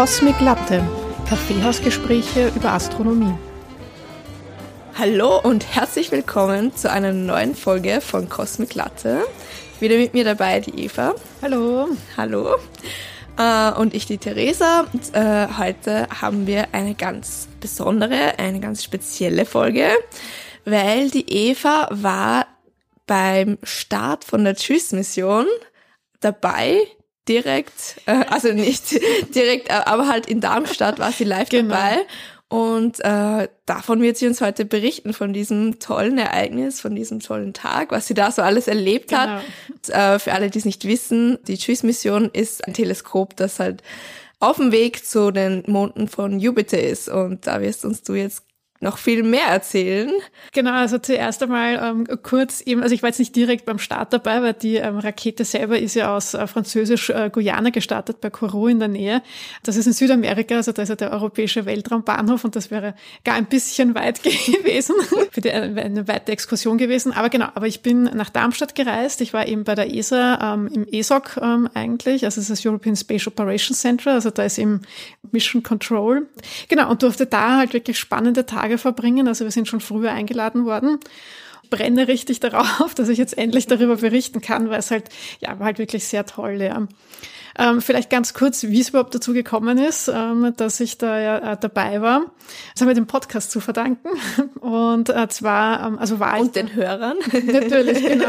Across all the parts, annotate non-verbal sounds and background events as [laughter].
Cosmic Latte, Kaffeehausgespräche über Astronomie. Hallo und herzlich willkommen zu einer neuen Folge von Cosmic Latte. Wieder mit mir dabei die Eva. Hallo. Hallo. Äh, und ich die Theresa. Und, äh, heute haben wir eine ganz besondere, eine ganz spezielle Folge, weil die Eva war beim Start von der Tschüss-Mission dabei direkt, äh, also nicht [laughs] direkt, äh, aber halt in Darmstadt war sie live genau. dabei. Und äh, davon wird sie uns heute berichten, von diesem tollen Ereignis, von diesem tollen Tag, was sie da so alles erlebt genau. hat. Und, äh, für alle, die es nicht wissen, die JUICE-Mission ist ein Teleskop, das halt auf dem Weg zu den Monden von Jupiter ist. Und da wirst uns du jetzt noch viel mehr erzählen. Genau, also zuerst einmal ähm, kurz eben, also ich war jetzt nicht direkt beim Start dabei, weil die ähm, Rakete selber ist ja aus äh, Französisch-Guyana äh, gestartet, bei Kourou in der Nähe. Das ist in Südamerika, also da ist ja der europäische Weltraumbahnhof und das wäre gar ein bisschen weit [laughs] gewesen, für die, äh, eine weite Exkursion gewesen. Aber genau, aber ich bin nach Darmstadt gereist. Ich war eben bei der ESA ähm, im ESOC ähm, eigentlich, also das ist das European Space Operations Center, also da ist eben Mission Control. Genau, und durfte da halt wirklich spannende Tage Tage verbringen. Also wir sind schon früher eingeladen worden. Brenne richtig darauf, [laughs] dass ich jetzt endlich darüber berichten kann, weil es halt, ja, war halt wirklich sehr toll, ja. Ähm, vielleicht ganz kurz, wie es überhaupt dazu gekommen ist, ähm, dass ich da ja äh, dabei war. Das haben wir dem Podcast zu verdanken. [laughs] Und äh, zwar, ähm, also war Und ich. Und den Hörern. [laughs] Natürlich, genau.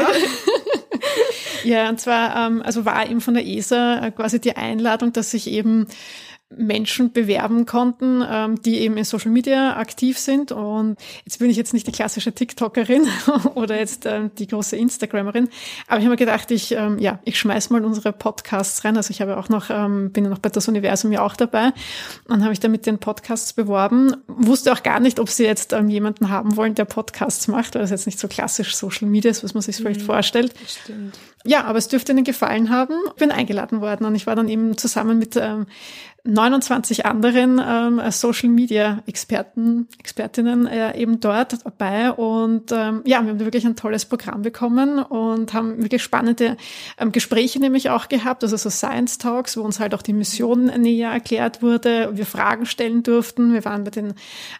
ja, und zwar, ähm, also war eben von der ESA äh, quasi die Einladung, dass ich eben Menschen bewerben konnten, ähm, die eben in Social Media aktiv sind. Und jetzt bin ich jetzt nicht die klassische TikTokerin [laughs] oder jetzt ähm, die große Instagrammerin, aber ich habe mir gedacht, ich ähm, ja, ich schmeiß mal unsere Podcasts rein. Also ich habe auch noch ähm, bin ja noch bei das Universum ja auch dabei und habe ich da mit den Podcasts beworben. Wusste auch gar nicht, ob sie jetzt ähm, jemanden haben wollen, der Podcasts macht, weil das jetzt nicht so klassisch Social Media ist, was man sich vielleicht mhm, vorstellt. Stimmt. Ja, aber es dürfte ihnen gefallen haben. Ich bin eingeladen worden und ich war dann eben zusammen mit ähm, 29 anderen ähm, Social Media Experten, Expertinnen äh, eben dort dabei. Und ähm, ja, wir haben wirklich ein tolles Programm bekommen und haben wirklich spannende ähm, Gespräche nämlich auch gehabt, also so Science Talks, wo uns halt auch die Mission näher erklärt wurde, wir Fragen stellen durften, wir waren bei den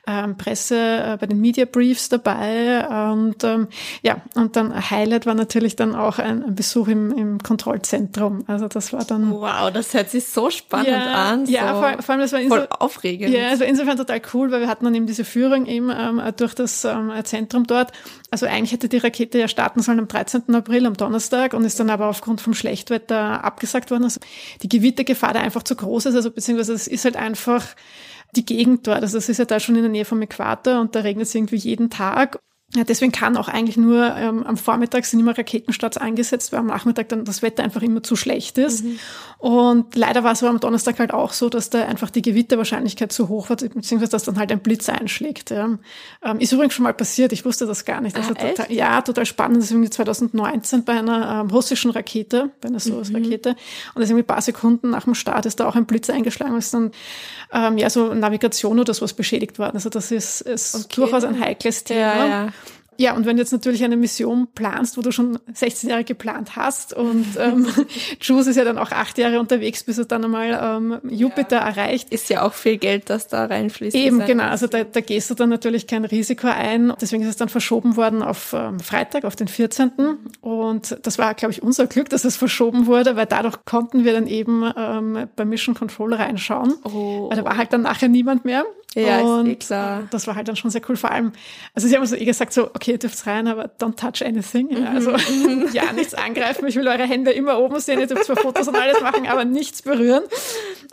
ähm, Presse, äh, bei den Media Briefs dabei. Und ähm, ja, und dann Highlight war natürlich dann auch ein, ein Besuch im, im Kontrollzentrum, also das war dann... Wow, das hört sich so spannend ja, an ja, vor, vor allem das war voll aufregend. Ja, es war insofern total cool, weil wir hatten dann eben diese Führung eben ähm, durch das ähm, Zentrum dort. Also eigentlich hätte die Rakete ja starten sollen am 13. April, am Donnerstag, und ist dann aber aufgrund vom Schlechtwetter abgesagt worden. Also die Gewittergefahr da einfach zu groß ist, also beziehungsweise es ist halt einfach die Gegend dort. Also es ist ja da schon in der Nähe vom Äquator und da regnet es irgendwie jeden Tag. Ja, deswegen kann auch eigentlich nur ähm, am Vormittag sind immer Raketenstarts eingesetzt, weil am Nachmittag dann das Wetter einfach immer zu schlecht ist. Mhm. Und leider war es aber am Donnerstag halt auch so, dass da einfach die Gewitterwahrscheinlichkeit zu hoch war, beziehungsweise dass dann halt ein Blitz einschlägt. Ja. Ähm, ist übrigens schon mal passiert, ich wusste das gar nicht. Also ah, total, ja, total spannend. Das ist irgendwie 2019 bei einer ähm, russischen Rakete, bei einer Soyuz-Rakete. Mhm. Und das ist irgendwie ein paar Sekunden nach dem Start ist da auch ein Blitz eingeschlagen, ist dann ähm, ja so Navigation oder sowas beschädigt worden. Also das ist, ist okay. durchaus ein heikles Thema. Ja, ja. Ja, und wenn du jetzt natürlich eine Mission planst, wo du schon 16 Jahre geplant hast und [laughs] ähm, [laughs] Juice ist ja dann auch acht Jahre unterwegs, bis er dann einmal ähm, Jupiter ja. erreicht. Ist ja auch viel Geld, das da reinfließt. Eben, genau. Also da, da gehst du dann natürlich kein Risiko ein. Deswegen ist es dann verschoben worden auf ähm, Freitag, auf den 14. Und das war, glaube ich, unser Glück, dass es verschoben wurde, weil dadurch konnten wir dann eben ähm, bei Mission Control reinschauen. Oh. Weil da war halt dann nachher niemand mehr. Ja, und ist eh klar. Das war halt dann schon sehr cool. Vor allem, also sie haben so eh gesagt, so, okay, ihr dürft rein, aber don't touch anything. Ja, also mhm. [laughs] ja, nichts angreifen. Ich will eure Hände immer oben sehen. Ihr dürft zwar Fotos und alles machen, aber nichts berühren.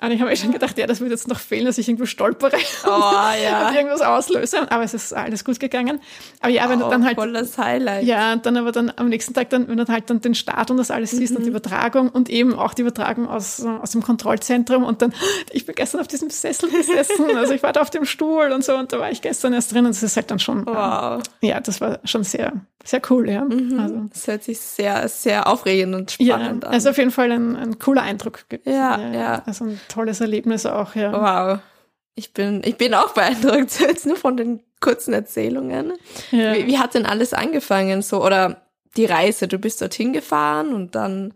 Und ich habe mir schon gedacht, ja, das wird jetzt noch fehlen, dass ich irgendwo stolpere [laughs] oh, ja. und irgendwas auslöse. Aber es ist alles gut gegangen. Aber ja, wenn oh, du dann halt. Volles Highlight. Ja, dann aber dann am nächsten Tag dann, wenn du halt dann den Start und das alles siehst mhm. und die Übertragung und eben auch die Übertragung aus, aus dem Kontrollzentrum und dann, [gasps] ich bin gestern auf diesem Sessel gesessen. Also ich war da auf dem Stuhl und so und da war ich gestern erst drin und das ist halt dann schon, wow. Ähm, ja, das war schon sehr, sehr cool, ja. Mhm. Also. Das hört sich sehr, sehr aufregend und spannend ja, an. Also auf jeden Fall ein, ein cooler Eindruck. Ja, ja, ja. Also ein tolles Erlebnis auch, ja. Wow. Ich bin, ich bin auch beeindruckt, [laughs] jetzt nur von den kurzen Erzählungen. Ja. Wie, wie hat denn alles angefangen so, oder die Reise? Du bist dorthin gefahren und dann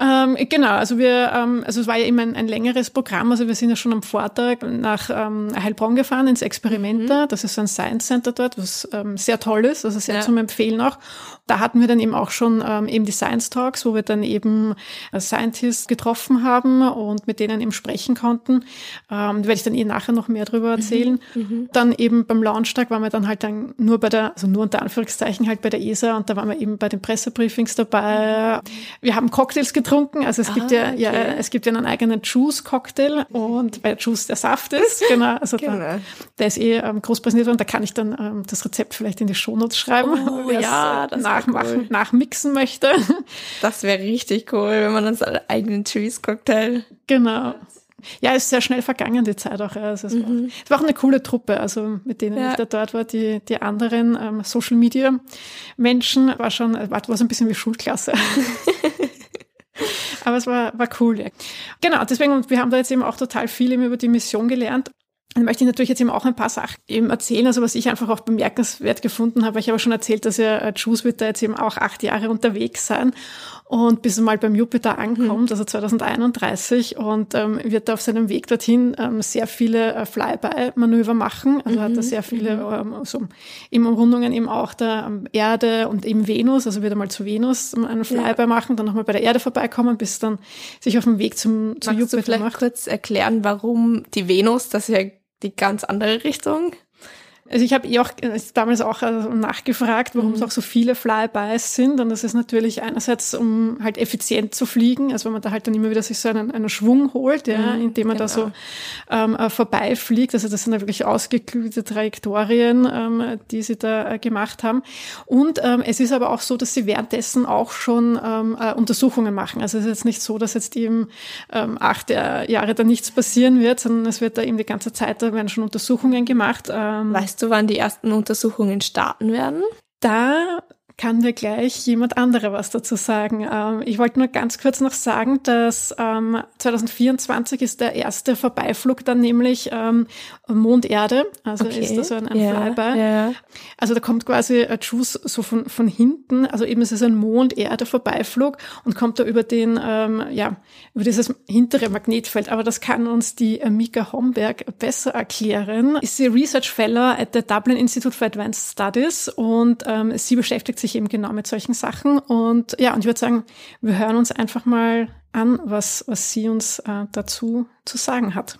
ähm, genau, also wir, ähm, also es war ja immer ein, ein, längeres Programm, also wir sind ja schon am Vortag nach ähm, Heilbronn gefahren ins Experimenter, mhm. das ist so ein Science Center dort, was ähm, sehr toll ist, also sehr ja. zum Empfehlen auch. Da hatten wir dann eben auch schon ähm, eben die Science Talks, wo wir dann eben äh, Scientists getroffen haben und mit denen eben sprechen konnten. Ähm, da werde ich dann eh nachher noch mehr drüber erzählen. Mhm. mhm. Dann eben beim Launchtag waren wir dann halt dann nur bei der, also nur unter Anführungszeichen halt bei der ESA und da waren wir eben bei den Pressebriefings dabei. Wir haben Cocktails getrunken, also es ah, gibt ja, okay. ja, es gibt ja einen eigenen Juice-Cocktail und weil Juice der Saft ist, [laughs] genau, also genau. Da, der ist eh ähm, groß präsentiert worden, da kann ich dann ähm, das Rezept vielleicht in die Shownotes schreiben, oh, [laughs] ja, das nachmachen, cool. [laughs] nachmixen möchte. Das wäre richtig cool, wenn man dann seinen eigenen Juice-Cocktail. Genau. Ja, ist sehr schnell vergangen, die Zeit auch. Also es, mhm. war, es war auch eine coole Truppe, also mit denen ja. ich da dort war. Die, die anderen ähm, Social Media Menschen war schon, war, war so ein bisschen wie Schulklasse. [laughs] Aber es war, war cool. Ja. Genau, deswegen, wir haben da jetzt eben auch total viel eben über die Mission gelernt. Dann möchte ich natürlich jetzt eben auch ein paar Sachen eben erzählen, also was ich einfach auch bemerkenswert gefunden habe. Ich habe schon erzählt, dass ja äh, Juice wird da jetzt eben auch acht Jahre unterwegs sein und bis er mal beim Jupiter ankommt, mhm. also 2031 und ähm, wird da auf seinem Weg dorthin ähm, sehr viele äh, Flyby-Manöver machen. Also mhm. hat er sehr viele mhm. ähm, so eben Umrundungen eben auch der ähm, Erde und eben Venus, also wird er mal zu Venus ähm, einen Flyby ja. machen, dann nochmal bei der Erde vorbeikommen, bis dann sich auf dem Weg zum zu Jupiter du vielleicht macht. kurz erklären, warum die Venus, das ja die ganz andere Richtung. Also ich habe eh auch äh, damals auch also nachgefragt, warum mhm. es auch so viele Flybys sind. Und das ist natürlich einerseits, um halt effizient zu fliegen, also wenn man da halt dann immer wieder sich so einen, einen Schwung holt, ja, mhm, indem man genau. da so ähm, äh, vorbeifliegt. Also das sind ja wirklich ausgeklügelte Trajektorien, ähm, die sie da äh, gemacht haben. Und ähm, es ist aber auch so, dass sie währenddessen auch schon ähm, äh, Untersuchungen machen. Also es ist jetzt nicht so, dass jetzt eben ähm, acht Jahre da nichts passieren wird, sondern es wird da eben die ganze Zeit, da werden schon Untersuchungen gemacht. Ähm, weißt du, wann die ersten Untersuchungen starten werden? Da kann mir gleich jemand anderer was dazu sagen. Ähm, ich wollte nur ganz kurz noch sagen, dass ähm, 2024 ist der erste Vorbeiflug dann nämlich ähm, Mond-Erde. Also okay. ist da so ein, ein ja, Flyby. Ja. Also da kommt quasi ein Juice so von, von hinten. Also eben es ist ein Mond-Erde-Vorbeiflug und kommt da über den, ähm, ja, über dieses hintere Magnetfeld. Aber das kann uns die Mika Homberg besser erklären. Ist sie Research Fellow at the Dublin Institute for Advanced Studies und ähm, sie beschäftigt sich sich eben genau mit solchen Sachen. Und ja, und ich würde sagen, wir hören uns einfach mal an, was, was sie uns äh, dazu zu sagen hat.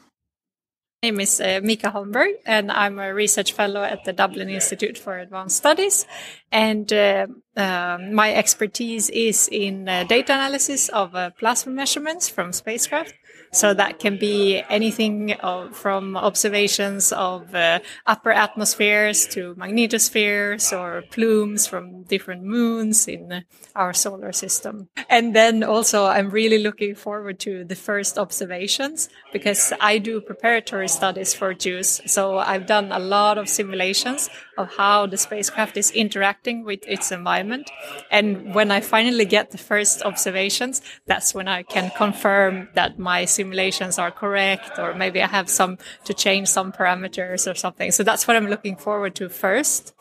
My name is uh, Mika Holmberg, and I'm a research fellow at the Dublin Institute for Advanced Studies. And uh, uh, my expertise is in uh, data analysis of uh, plasma measurements from spacecraft. So that can be anything of, from observations of uh, upper atmospheres to magnetospheres or plumes from different moons in our solar system. And then also I'm really looking forward to the first observations because I do preparatory studies for JUICE. So I've done a lot of simulations of how the spacecraft is interacting with its environment. And when I finally get the first observations, that's when I can confirm that my simulations are correct, or maybe I have some to change some parameters or something. So that's what I'm looking forward to first.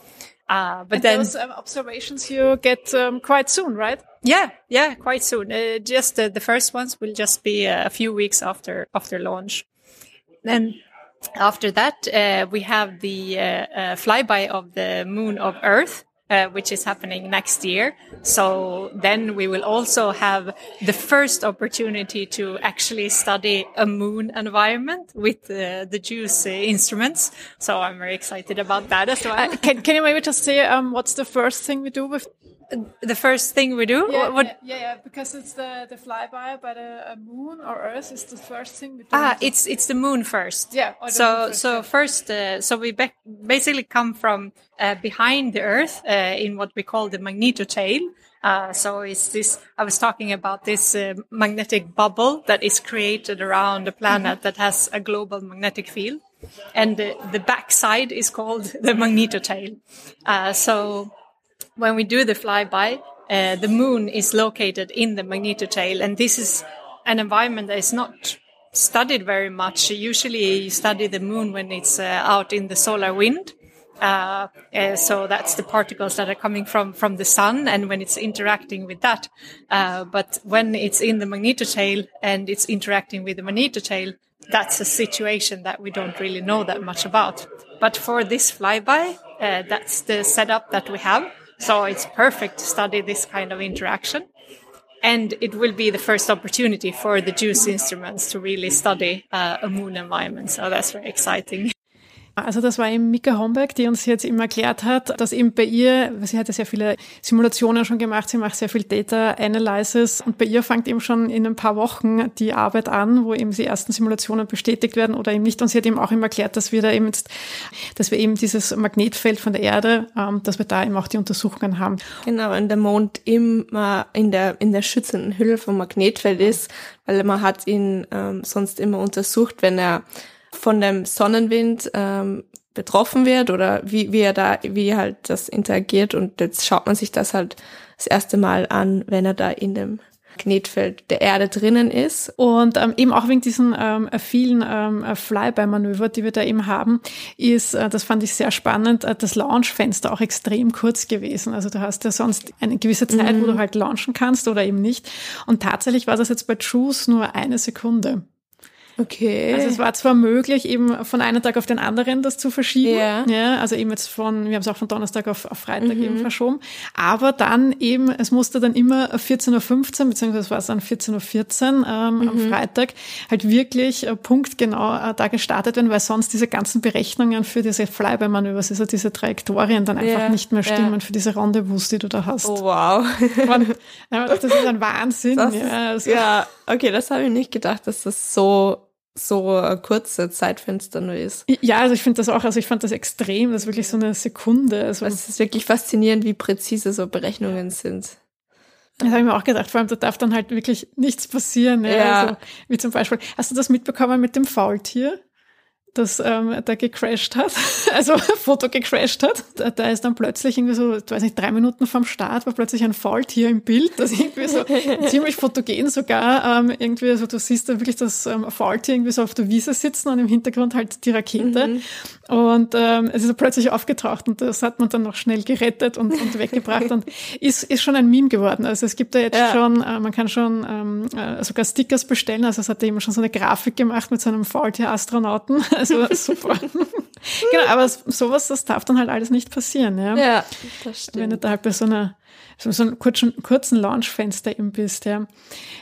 Uh, but and then those um, observations you get um, quite soon, right? Yeah, yeah, quite soon. Uh, just uh, the first ones will just be uh, a few weeks after after launch. Then after that, uh, we have the uh, uh, flyby of the moon of Earth, uh, which is happening next year. So then we will also have the first opportunity to actually study a moon environment with uh, the JUICE uh, instruments. So I'm very excited about that as well. can, can you maybe just say um, what's the first thing we do with the first thing we do? Yeah, what, yeah, yeah, because it's the the flyby, but a, a, moon or Earth is the first thing we do. Ah, it's it's the moon first. Yeah. So first, so yeah. first, uh, so we basically come from uh, behind the Earth uh, in what we call the magnetotail. Uh, so it's this. I was talking about this uh, magnetic bubble that is created around the planet mm -hmm. that has a global magnetic field, and the, the backside is called [laughs] the magnetotail. Uh, so when we do the flyby, uh, the moon is located in the magnetotail, and this is an environment that is not studied very much. Usually, you study the moon when it's uh, out in the solar wind, Uh, uh, so that's the particles that are coming from from the sun, and when it's interacting with that. Uh, but when it's in the magnetotail and it's interacting with the magnetotail, that's a situation that we don't really know that much about. But for this flyby, uh, that's the setup that we have. So it's perfect to study this kind of interaction. And it will be the first opportunity for the JUICE instruments to really study uh, a moon environment. So that's very exciting. Also das war eben Mika Homberg, die uns jetzt eben erklärt hat, dass eben bei ihr, sie hat ja sehr viele Simulationen schon gemacht, sie macht sehr viel Data Analysis und bei ihr fängt eben schon in ein paar Wochen die Arbeit an, wo eben die ersten Simulationen bestätigt werden oder eben nicht. Und sie hat eben auch immer erklärt, dass wir da eben jetzt, dass wir eben dieses Magnetfeld von der Erde, ähm, dass wir da eben auch die Untersuchungen haben. Genau, wenn der Mond immer in der, in der schützenden Hülle vom Magnetfeld ist, weil man hat ihn ähm, sonst immer untersucht, wenn er von dem Sonnenwind ähm, betroffen wird oder wie, wie er da, wie halt das interagiert und jetzt schaut man sich das halt das erste Mal an, wenn er da in dem Knetfeld der Erde drinnen ist. Und ähm, eben auch wegen diesen ähm, vielen ähm, Flyby-Manöver, die wir da eben haben, ist, äh, das fand ich sehr spannend, äh, das Launchfenster auch extrem kurz gewesen. Also du hast ja sonst eine gewisse Zeit, mhm. wo du halt launchen kannst oder eben nicht. Und tatsächlich war das jetzt bei Juice nur eine Sekunde. Okay. Also es war zwar möglich, eben von einem Tag auf den anderen das zu verschieben. Ja. ja also eben jetzt von, wir haben es auch von Donnerstag auf, auf Freitag mhm. eben verschoben. Aber dann eben, es musste dann immer 14.15 Uhr, beziehungsweise war es dann 14.14 Uhr ähm, mhm. am Freitag, halt wirklich äh, punktgenau äh, da gestartet werden, weil sonst diese ganzen Berechnungen für diese Flyby-Manövers, also diese Trajektorien dann einfach ja. nicht mehr stimmen ja. für diese Rendezvous, die du da hast. Oh wow. Man, das ist ein Wahnsinn. Das ja, also. ja, okay, das habe ich nicht gedacht, dass das so so kurze Zeitfenster nur ist. Ja, also ich finde das auch, also ich fand das extrem, das ist wirklich so eine Sekunde. Also es ist wirklich faszinierend, wie präzise so Berechnungen sind. Das habe ich mir auch gedacht, vor allem da darf dann halt wirklich nichts passieren. Ja. ja. Also, wie zum Beispiel, hast du das mitbekommen mit dem Faultier? Das ähm, da gecrashed hat, [laughs] also [laughs] Foto gecrashed hat. Da, da, ist dann plötzlich irgendwie so, ich weiß nicht, drei Minuten vom Start war plötzlich ein Faultier im Bild, das irgendwie so [laughs] ziemlich fotogen sogar ähm, irgendwie, also du siehst da wirklich das ähm, Faultier irgendwie so auf der Wiese sitzen und im Hintergrund halt die Rakete. Mhm. Und ähm, es ist plötzlich aufgetaucht und das hat man dann noch schnell gerettet und, und weggebracht und ist, ist schon ein Meme geworden. Also es gibt da jetzt ja. schon, äh, man kann schon ähm, äh, sogar Stickers bestellen. Also es hat eben schon so eine Grafik gemacht mit so einem Faultier-Astronauten. Also [laughs] super. genau, aber sowas, das darf dann halt alles nicht passieren. Ja, ja das stimmt. Wenn du da halt bei so einer so, so einem kurzen, kurzen Launchfenster eben bist, ja.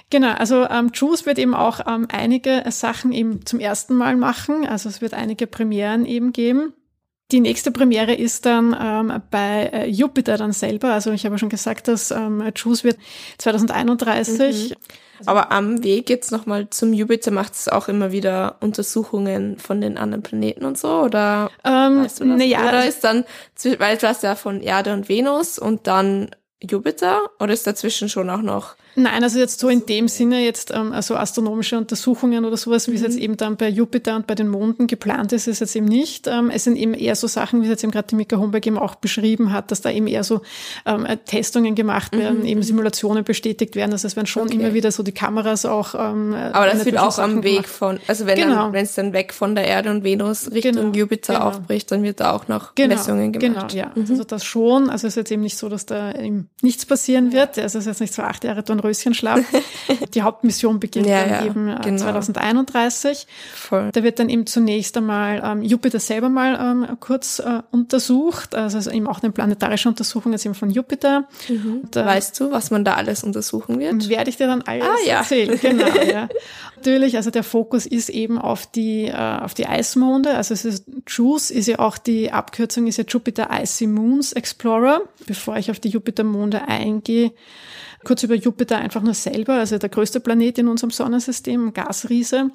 Genau, also ähm, Juice wird eben auch ähm, einige Sachen eben zum ersten Mal machen. Also es wird einige Premieren eben geben. Die nächste Premiere ist dann ähm, bei äh, Jupiter dann selber. Also ich habe schon gesagt, dass ähm, Juice wird 2031. Mhm. Aber am Weg jetzt nochmal zum Jupiter macht es auch immer wieder Untersuchungen von den anderen Planeten und so, oder? Ähm, weißt du das? Ja, oder ist dann, weil du hast ja von Erde und Venus und dann Jupiter oder ist dazwischen schon auch noch Nein, also jetzt so in dem Sinne jetzt ähm, also astronomische Untersuchungen oder sowas, wie es jetzt mhm. eben dann bei Jupiter und bei den Monden geplant ist, ist jetzt eben nicht. Ähm, es sind eben eher so Sachen, wie es jetzt eben gerade die Mika Homberg eben auch beschrieben hat, dass da eben eher so ähm, Testungen gemacht mhm, werden, mhm. eben Simulationen bestätigt werden. Also es werden schon okay. immer wieder so die Kameras auch. Ähm, Aber das wird auch am Weg gemacht. von, also wenn genau. es dann weg von der Erde und Venus Richtung genau. Jupiter genau. aufbricht, dann wird da auch noch genau. Messungen gemacht. Genau, ja. Mhm. Also das schon. Also es ist jetzt eben nicht so, dass da eben nichts passieren wird. Also es ist jetzt nicht so acht Jahre Dorn Röschenschlaf. [laughs] Die Hauptmission beginnt ja, dann ja, eben äh, genau. 2031. Voll. Da wird dann eben zunächst einmal ähm, Jupiter selber mal ähm, kurz äh, untersucht, also, also eben auch eine planetarische Untersuchung jetzt eben von Jupiter. Mhm. Und, äh, weißt du, was man da alles untersuchen wird? Werde ich dir dann alles ah, ja. erzählen. [laughs] Genau, ja. Natürlich, also der Fokus ist eben auf die, äh, auf die Eismonde. Also es ist, JUICE ist ja auch die Abkürzung, ist ja Jupiter Icy Moons Explorer. Bevor ich auf die Jupitermonde eingehe, Kurz über Jupiter einfach nur selber, also der größte Planet in unserem Sonnensystem, Gasriese.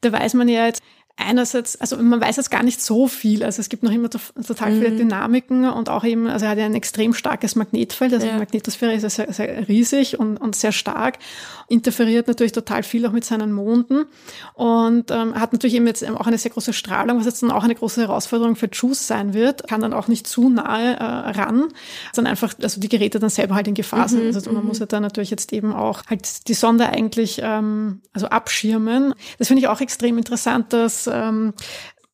Da weiß man ja jetzt, einerseits, also man weiß jetzt gar nicht so viel. Also es gibt noch immer total viele mhm. Dynamiken und auch eben, also er hat ja ein extrem starkes Magnetfeld. Also ja. die Magnetosphäre ist ja sehr, sehr riesig und, und sehr stark. Interferiert natürlich total viel auch mit seinen Monden und ähm, hat natürlich eben jetzt auch eine sehr große Strahlung, was jetzt dann auch eine große Herausforderung für JUICE sein wird. Kann dann auch nicht zu nahe äh, ran, sondern einfach, also die Geräte dann selber halt in Gefahr sind. Mhm, also man mhm. muss ja dann natürlich jetzt eben auch halt die Sonde eigentlich ähm, also abschirmen. Das finde ich auch extrem interessant, dass ähm,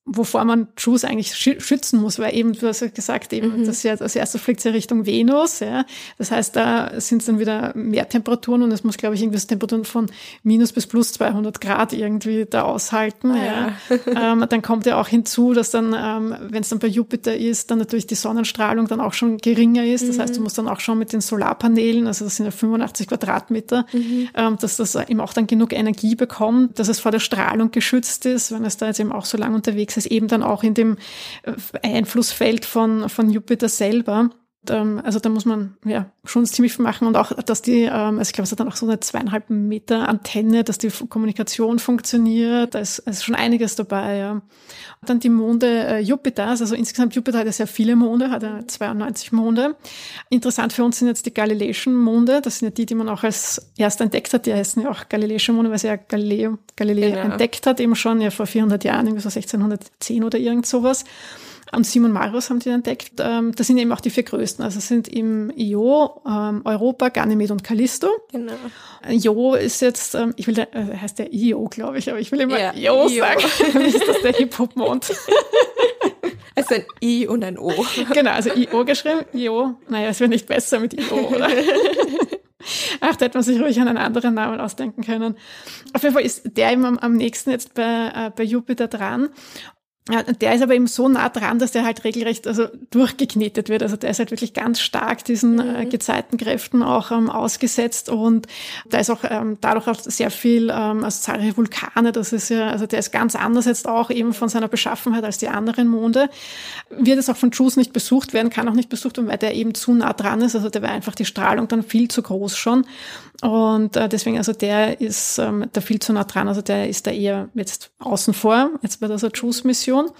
wovor man JUICE eigentlich schützen muss, weil eben, du hast ja gesagt, eben, mhm. das ja als erstes fliegt ja Richtung Venus, ja. Das heißt, da sind es dann wieder mehr Temperaturen und es muss, glaube ich, irgendwie Temperaturen von minus bis plus 200 Grad irgendwie da aushalten, ah, ja. ja. [laughs] ähm, dann kommt ja auch hinzu, dass dann, ähm, wenn es dann bei Jupiter ist, dann natürlich die Sonnenstrahlung dann auch schon geringer ist. Das mhm. heißt, du musst dann auch schon mit den Solarpanelen, also das sind ja 85 Quadratmeter, mhm. ähm, dass das eben auch dann genug Energie bekommt, dass es vor der Strahlung geschützt ist, wenn es da jetzt eben auch so lang unterwegs ist, eben dann auch in dem äh, Einflussfeld von, von Jupiter selber. Ähm, also da muss man ja schon ziemlich viel machen und auch, dass die, ähm, also ich glaube, es hat dann auch so eine zweieinhalb Meter Antenne, dass die Kommunikation funktioniert. Da ist, ist schon einiges dabei. Ja. Und dann die Monde äh, Jupiters, also insgesamt Jupiter hat ja sehr viele Monde, hat ja 92 Monde. Interessant für uns sind jetzt die Galileischen Monde. Das sind ja die, die man auch als erst entdeckt hat. Die heißen ja auch Galileische Monde, weil sie ja Galileo, Galileo genau. entdeckt hat, eben schon ja vor 400 Jahren, irgendwie so 1610 oder irgend sowas und Simon Marius haben die entdeckt. Ähm, das sind eben auch die vier größten. Also sind im Io, ähm, Europa, Ganymed und Callisto. Genau. Io ist jetzt, ähm, ich will, der, äh, heißt der Io, glaube ich, aber ich will immer ja, Io, Io sagen. [laughs] ist das der Hip-Hop-Mond. [laughs] Also ein I und ein O. Genau, also Io geschrieben. Io. Naja, es wäre nicht besser mit Io, oder? [laughs] Ach, da hätte man sich ruhig einen anderen Namen ausdenken können. Auf jeden Fall ist der eben am, am nächsten jetzt bei, äh, bei Jupiter dran. Ja, der ist aber eben so nah dran, dass der halt regelrecht also durchgeknetet wird. Also der ist halt wirklich ganz stark diesen äh, mhm. Gezeitenkräften auch ähm, ausgesetzt und da ist auch ähm, dadurch auch sehr viel, ähm, also zahlreiche Vulkane, das ist ja, also der ist ganz anders jetzt auch eben von seiner Beschaffenheit als die anderen Monde. Wird es auch von JUICE nicht besucht werden, kann auch nicht besucht werden, weil der eben zu nah dran ist. Also der wäre einfach die Strahlung dann viel zu groß schon. Und äh, deswegen, also der ist ähm, da viel zu nah dran, also der ist da eher jetzt außen vor, jetzt bei dieser JUICE-Mission. Situation.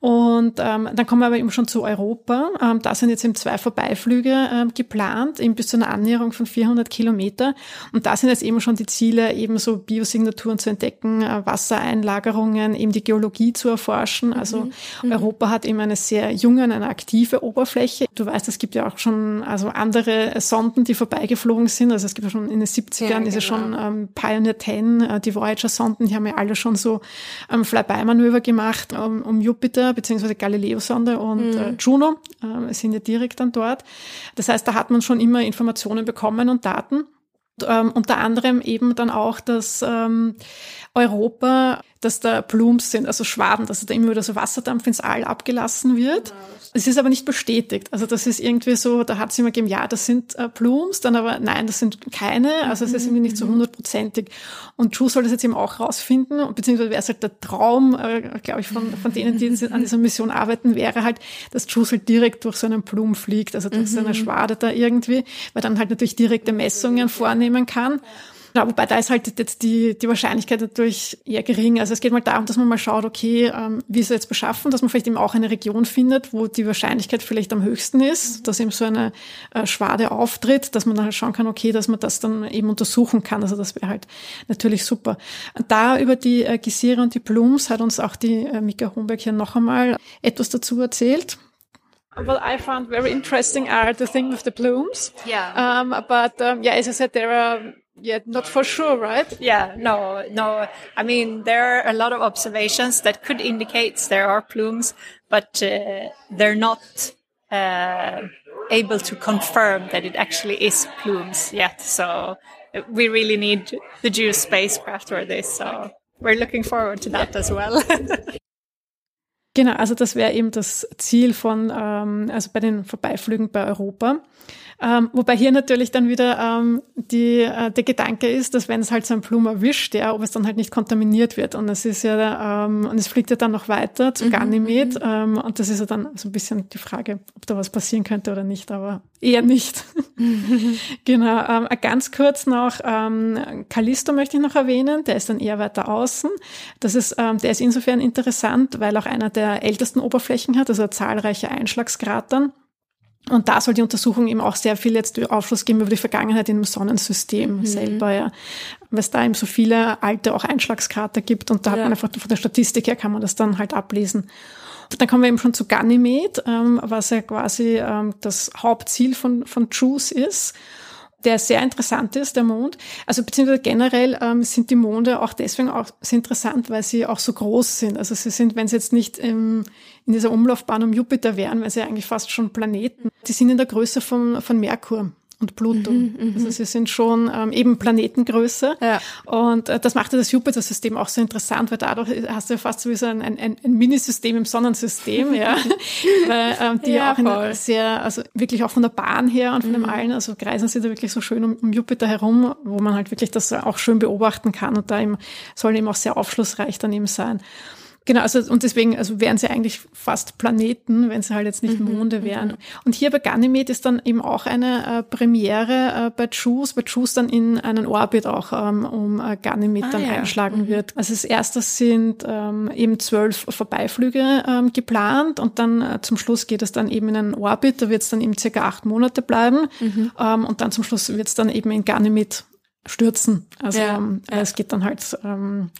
Und ähm, dann kommen wir aber eben schon zu Europa. Ähm, da sind jetzt eben zwei Vorbeiflüge ähm, geplant, eben bis zu einer Annäherung von 400 Kilometer. Und da sind jetzt eben schon die Ziele, eben so Biosignaturen zu entdecken, äh, Wassereinlagerungen, eben die Geologie zu erforschen. Also mhm. mhm. Europa hat eben eine sehr junge, eine aktive Oberfläche. Du weißt, es gibt ja auch schon also andere Sonden, die vorbeigeflogen sind. Also es gibt ja schon in den 70ern ja, ist ja schon genau. ähm, Pioneer 10, äh, die Voyager-Sonden, die haben ja alle schon so ähm, Flyby-Manöver gemacht um, um Jupiter beziehungsweise Galileo-Sonde und mhm. äh, Juno äh, sind ja direkt dann dort. Das heißt, da hat man schon immer Informationen bekommen und Daten. Ähm, unter anderem eben dann auch, dass ähm, Europa, dass da Plumes sind, also Schwaden, dass da immer wieder so Wasserdampf ins All abgelassen wird. Genau. Es ist aber nicht bestätigt. Also das ist irgendwie so, da hat es immer gegeben, ja, das sind äh, Plumes, dann aber nein, das sind keine. Also es ist irgendwie nicht so mhm. hundertprozentig. Und Drew soll das jetzt eben auch rausfinden, beziehungsweise wäre es halt der Traum, äh, glaube ich, von, von denen, die an dieser Mission arbeiten, wäre halt, dass Drew halt direkt durch so einen Plum fliegt, also durch mhm. so eine Schwade da irgendwie, weil dann halt natürlich direkte Messungen vornehmen kann. Ja, wobei da ist halt jetzt die, die Wahrscheinlichkeit natürlich eher gering. Also es geht mal darum, dass man mal schaut, okay, ähm, wie ist er jetzt beschaffen, dass man vielleicht eben auch eine Region findet, wo die Wahrscheinlichkeit vielleicht am höchsten ist, dass eben so eine äh, Schwade auftritt, dass man dann halt schauen kann, okay, dass man das dann eben untersuchen kann. Also das wäre halt natürlich super. Da über die äh, Gesire und die Blums hat uns auch die äh, Mika Homberg hier noch einmal etwas dazu erzählt. What I found very interesting are the thing with the plumes. Yeah. Um, but um, yeah, as I said, there are yeah, not for sure, right? Yeah, no, no. I mean, there are a lot of observations that could indicate there are plumes, but uh, they're not uh, able to confirm that it actually is plumes yet. So we really need the JUICE spacecraft for this. So we're looking forward to that as well. [laughs] Genau, also das wäre eben das Ziel von, ähm, also bei den Vorbeiflügen bei Europa. Ähm, wobei hier natürlich dann wieder ähm, die, äh, der Gedanke ist, dass wenn es halt so ein Blumen erwischt, ja, ob es dann halt nicht kontaminiert wird. Und es ist ja, ähm, und es fliegt ja dann noch weiter zu mhm, Ganymed. Mhm. Ähm, und das ist ja dann so ein bisschen die Frage, ob da was passieren könnte oder nicht, aber eher nicht. [laughs] genau. Ähm, ganz kurz noch, ähm, Callisto möchte ich noch erwähnen, der ist dann eher weiter außen. Das ist, ähm, der ist insofern interessant, weil auch einer der ältesten Oberflächen hat, also zahlreiche Einschlagskratern. Und da soll die Untersuchung eben auch sehr viel jetzt Aufschluss geben über die Vergangenheit im Sonnensystem mhm. selber, ja. Weil es da eben so viele alte auch Einschlagskrater gibt und da ja. hat man einfach von der Statistik her kann man das dann halt ablesen. Und dann kommen wir eben schon zu Ganymed, ähm, was ja quasi ähm, das Hauptziel von, von JUICE ist. Der sehr interessant ist, der Mond. Also beziehungsweise generell ähm, sind die Monde auch deswegen auch sehr interessant, weil sie auch so groß sind. Also sie sind, wenn sie jetzt nicht im, in dieser Umlaufbahn um Jupiter wären, weil sie eigentlich fast schon Planeten, die sind in der Größe von, von Merkur und Pluto. Mhm, mhm, also sie sind schon ähm, eben Planetengröße. Ja. Und äh, das macht ja das Jupiter-System auch so interessant, weil dadurch hast du ja fast sowieso ein, ein, ein Minisystem im Sonnensystem, ja. [laughs] weil ähm, die ja, auch in sehr, also wirklich auch von der Bahn her und von mhm. dem allen, also kreisen sie da wirklich so schön um, um Jupiter herum, wo man halt wirklich das auch schön beobachten kann und da eben sollen eben auch sehr aufschlussreich dann eben sein. Genau, also und deswegen, also wären sie eigentlich fast Planeten, wenn sie halt jetzt nicht mhm, Monde wären. Mhm. Und hier bei Ganymed ist dann eben auch eine äh, Premiere äh, bei JUICE, bei JUICE dann in einen Orbit auch ähm, um äh, Ganymed ah, dann ja. einschlagen mhm. wird. Also das erste sind ähm, eben zwölf Vorbeiflüge ähm, geplant und dann äh, zum Schluss geht es dann eben in einen Orbit, da wird es dann eben circa acht Monate bleiben mhm. ähm, und dann zum Schluss wird es dann eben in Ganymed stürzen. Also ja. ähm, es geht dann halt ähm,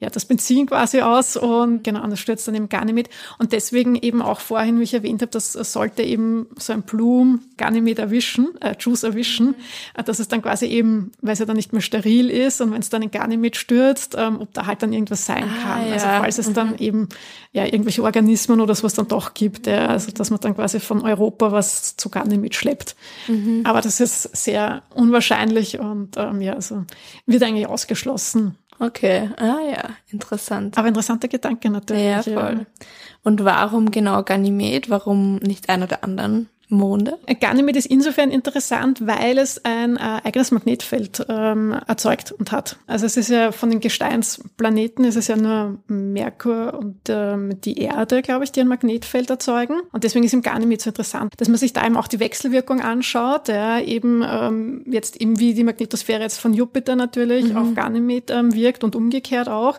ja, das Benzin quasi aus und genau, und das stürzt dann eben gar nicht mit. Und deswegen eben auch vorhin, wie ich erwähnt habe, das sollte eben so ein Blum gar nicht mit erwischen, äh, Juice erwischen, mhm. Äh, dass es dann quasi eben, weil es ja dann nicht mehr steril ist und wenn es dann in gar nicht mit stürzt, ähm, ob da halt dann irgendwas sein ah, kann. Also ja. Also falls es mhm. dann eben ja irgendwelche Organismen oder sowas dann doch gibt, ja, also dass man dann quasi von Europa was zu gar nicht mitschleppt. Mhm. Aber das ist sehr unwahrscheinlich und ähm, ja, also wird eigentlich ausgeschlossen. Okay, ah ja, interessant. Aber interessanter Gedanke natürlich. Ja, voll. Ja. Und warum genau Ganymed? Warum nicht einer der anderen? Monde? Ganymed ist insofern interessant, weil es ein äh, eigenes Magnetfeld ähm, erzeugt und hat. Also es ist ja von den Gesteinsplaneten, es ist ja nur Merkur und ähm, die Erde, glaube ich, die ein Magnetfeld erzeugen. Und deswegen ist im Ganymed so interessant, dass man sich da eben auch die Wechselwirkung anschaut, ja, eben ähm, jetzt eben wie die Magnetosphäre jetzt von Jupiter natürlich mhm. auf Ganymed ähm, wirkt und umgekehrt auch.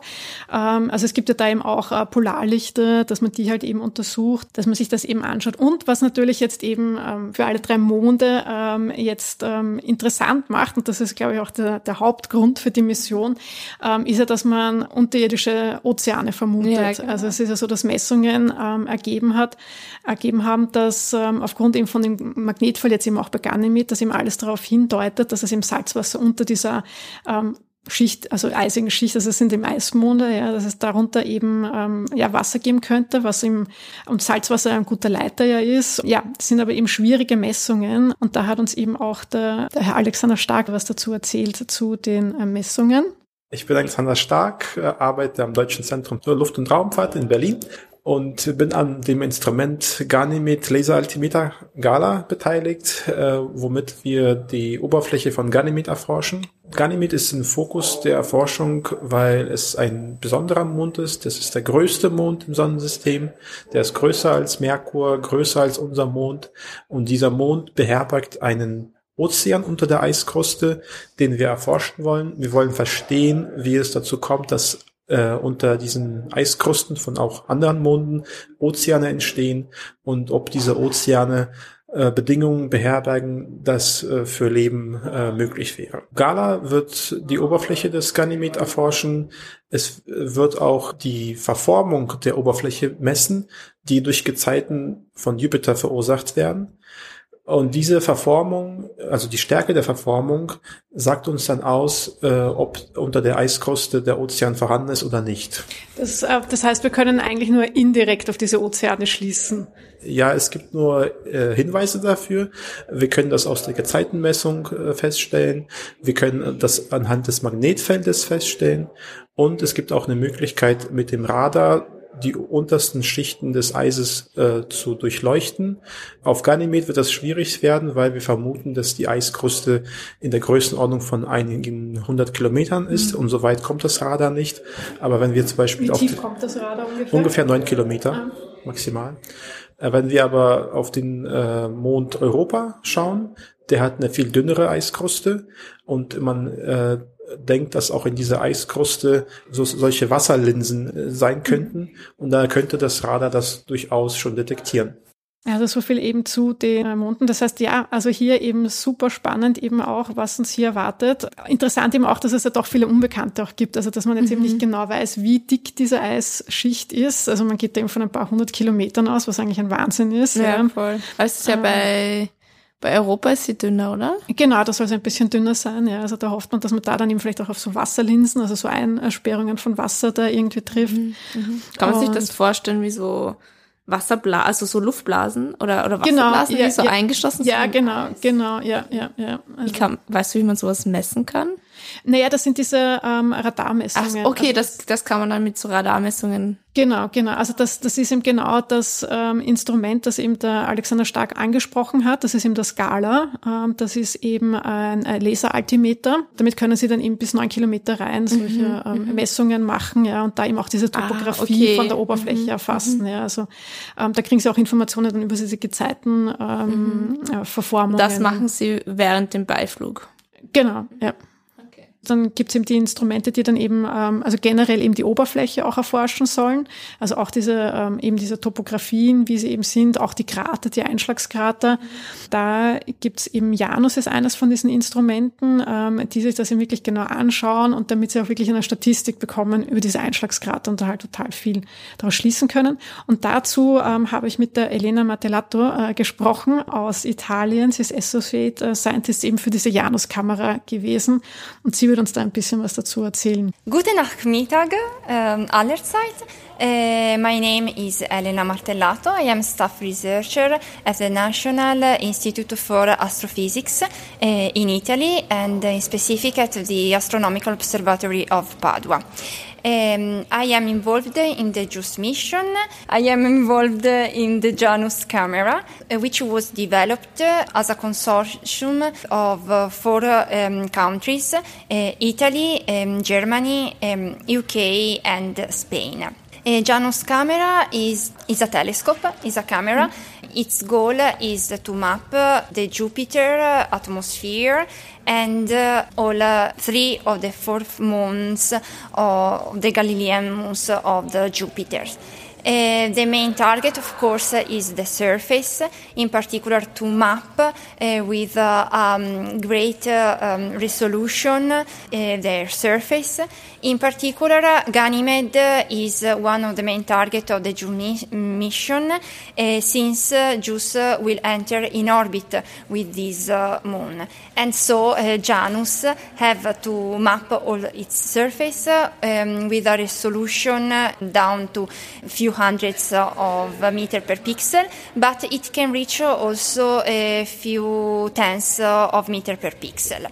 Ähm, also es gibt ja da eben auch äh, Polarlichter, dass man die halt eben untersucht, dass man sich das eben anschaut. Und was natürlich jetzt eben eben ähm, für alle drei Monde ähm, jetzt ähm, interessant macht, und das ist, glaube ich, auch der, der Hauptgrund für die Mission, ähm, ist ja, dass man unterirdische Ozeane vermutet. Ja, genau. Also es ist ja so, dass Messungen ähm, ergeben hat, ergeben haben, dass ähm, aufgrund eben von dem Magnetfall jetzt eben auch bei Ganymed, dass eben alles darauf hindeutet, dass es im Salzwasser unter dieser Schicht, also eisigen Schicht, also es sind im Eismonde, ja, dass es darunter eben ähm, ja, Wasser geben könnte, was im und Salzwasser ein guter Leiter ja ist. Ja, das sind aber eben schwierige Messungen und da hat uns eben auch der, der Herr Alexander Stark was dazu erzählt zu den äh, Messungen. Ich bin Alexander Stark, äh, arbeite am Deutschen Zentrum für Luft- und Raumfahrt in Berlin und bin an dem Instrument Ganymed Laser Altimeter Gala beteiligt, äh, womit wir die Oberfläche von Ganymed erforschen. Ganymed ist ein Fokus der Erforschung, weil es ein besonderer Mond ist. Das ist der größte Mond im Sonnensystem. Der ist größer als Merkur, größer als unser Mond. Und dieser Mond beherbergt einen Ozean unter der Eiskruste, den wir erforschen wollen. Wir wollen verstehen, wie es dazu kommt, dass äh, unter diesen Eiskrusten von auch anderen Monden Ozeane entstehen und ob diese Ozeane äh, Bedingungen beherbergen, das äh, für Leben äh, möglich wäre. Gala wird die Oberfläche des Ganymed erforschen. Es wird auch die Verformung der Oberfläche messen, die durch Gezeiten von Jupiter verursacht werden. Und diese Verformung, also die Stärke der Verformung, sagt uns dann aus, äh, ob unter der Eiskruste der Ozean vorhanden ist oder nicht. Das, äh, das heißt, wir können eigentlich nur indirekt auf diese Ozeane schließen. Ja, es gibt nur äh, Hinweise dafür. Wir können das aus der Gezeitenmessung äh, feststellen. Wir können das anhand des Magnetfeldes feststellen. Und es gibt auch eine Möglichkeit, mit dem Radar die untersten Schichten des Eises äh, zu durchleuchten. Auf Ganymed wird das schwierig werden, weil wir vermuten, dass die Eiskruste in der Größenordnung von einigen hundert Kilometern ist mhm. und so weit kommt das Radar nicht. Aber wenn wir zum Beispiel Wie tief kommt das Radar ungefähr? Ungefähr neun Kilometer ah. maximal. Äh, wenn wir aber auf den äh, Mond Europa schauen, der hat eine viel dünnere Eiskruste und man äh, denkt, dass auch in dieser Eiskruste so, solche Wasserlinsen äh, sein könnten. Und da könnte das Radar das durchaus schon detektieren. Also so viel eben zu den Monden. Das heißt, ja, also hier eben super spannend eben auch, was uns hier erwartet. Interessant eben auch, dass es ja doch viele Unbekannte auch gibt. Also dass man jetzt mhm. eben nicht genau weiß, wie dick diese Eisschicht ist. Also man geht da eben von ein paar hundert Kilometern aus, was eigentlich ein Wahnsinn ist. Ja, ja. voll. Also es ist ja äh, bei Bei Europa ist sie dünner, oder? Genau, das soll so ein bisschen dünner sein. Ja, also da hofft man, dass man da dann eben vielleicht auch auf so Wasserlinsen, also so Einsperrungen von Wasser da irgendwie trifft. Mhm. Mhm. Kann man sich das vorstellen wie so Wasserblasen, also so Luftblasen oder, oder genau, Wasserblasen, genau, ja, die so ja, eingeschlossen sind? Ja, genau, genau, ja, ja, ja. Also, kann, weißt du, wie man sowas messen kann? Naja, das sind diese ähm, Radarmessungen. Ach, okay, also, das, das kann man dann mit so Radarmessungen. Genau, genau. Also das, das ist eben genau das ähm, Instrument, das eben der Alexander Stark angesprochen hat. Das ist eben das Scala. Ähm, das ist eben ein, ein Laseraltimeter. Damit können Sie dann eben bis neun Kilometer rein solche mhm, ähm, mhm. Messungen machen, ja, und da eben auch diese ah, Topografie ah, okay. von der Oberfläche mhm, erfassen. Mhm. Ja, also ähm, da kriegen Sie auch Informationen dann über diese Gezeiten ähm, mhm. äh, Verformungen. Das machen Sie während dem Beiflug. Genau, ja dann gibt es eben die Instrumente, die dann eben, ähm, also generell eben die Oberfläche auch erforschen sollen. Also auch diese, ähm, eben diese Topografien, wie sie eben sind, auch die Krater, die Einschlagskrater. Da gibt es eben Janus ist eines von diesen Instrumenten, ähm, die sich das eben wirklich genau anschauen und damit sie auch wirklich eine Statistik bekommen über diese Einschlagskrater und da halt total viel daraus schließen können. Und dazu ähm, habe ich mit der Elena Martellato äh, gesprochen aus Italien. Sie ist Associate äh, Scientist eben für diese Janus-Kamera gewesen und sie wird uns da ein bisschen was dazu erzählen. Guten Nachmittag ähm, allerseits. Uh, my name is Elena Martellato. I am staff researcher at the National Institute for Astrophysics uh, in Italy and in specific at the Astronomical Observatory of Padua. Um, I am involved in the JUICE mission. I am involved in the Janus camera, uh, which was developed as a consortium of uh, four um, countries uh, Italy, um, Germany, UK, and Spain. Janus camera is, is a telescope, is a camera. Mm. Its goal is to map the Jupiter atmosphere and uh, all uh, three of the four moons of the Galilean moons of the Jupiter. Uh, the main target, of course, is the surface, in particular to map uh, with uh, um, great uh, um, resolution uh, their surface. In particular, Ganymede is one of the main targets of the Juno mission, since JUICE will enter in orbit with this moon. And so Janus have to map all its surface um, with a resolution down to a few hundreds of meter per pixel, but it can reach also a few tens of meter per pixel.